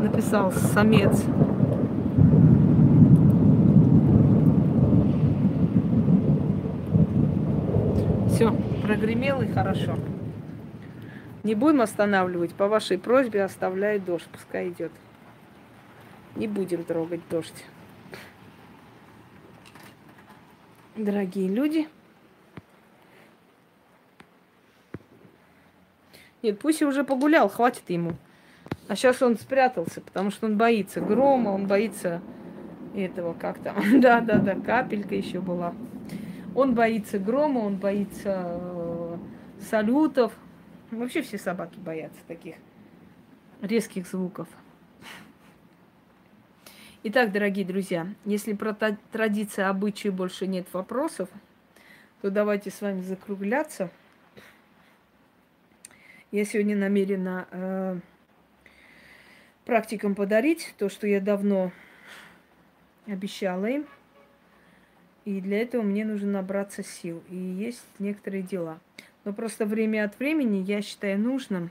Написал самец. Все, прогремел и хорошо. Не будем останавливать. По вашей просьбе оставляю дождь, пускай идет. Не будем трогать дождь. Дорогие люди. Нет, пусть уже погулял, хватит ему. А сейчас он спрятался, потому что он боится грома, он боится этого, как там. Да, да, да, капелька еще была. Он боится грома, он боится э, салютов. Вообще все собаки боятся таких резких звуков. Итак, дорогие друзья, если про традиции, обычаи больше нет вопросов, то давайте с вами закругляться. Я сегодня намерена э, практикам подарить то, что я давно обещала им. И для этого мне нужно набраться сил. И есть некоторые дела. Но просто время от времени я считаю нужным.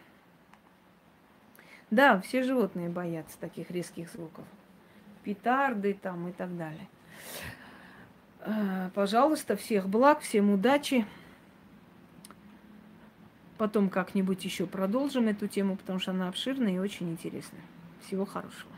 Да, все животные боятся таких резких звуков. Петарды там и так далее. А, пожалуйста, всех благ, всем удачи. Потом как-нибудь еще продолжим эту тему, потому что она обширная и очень интересная. Всего хорошего.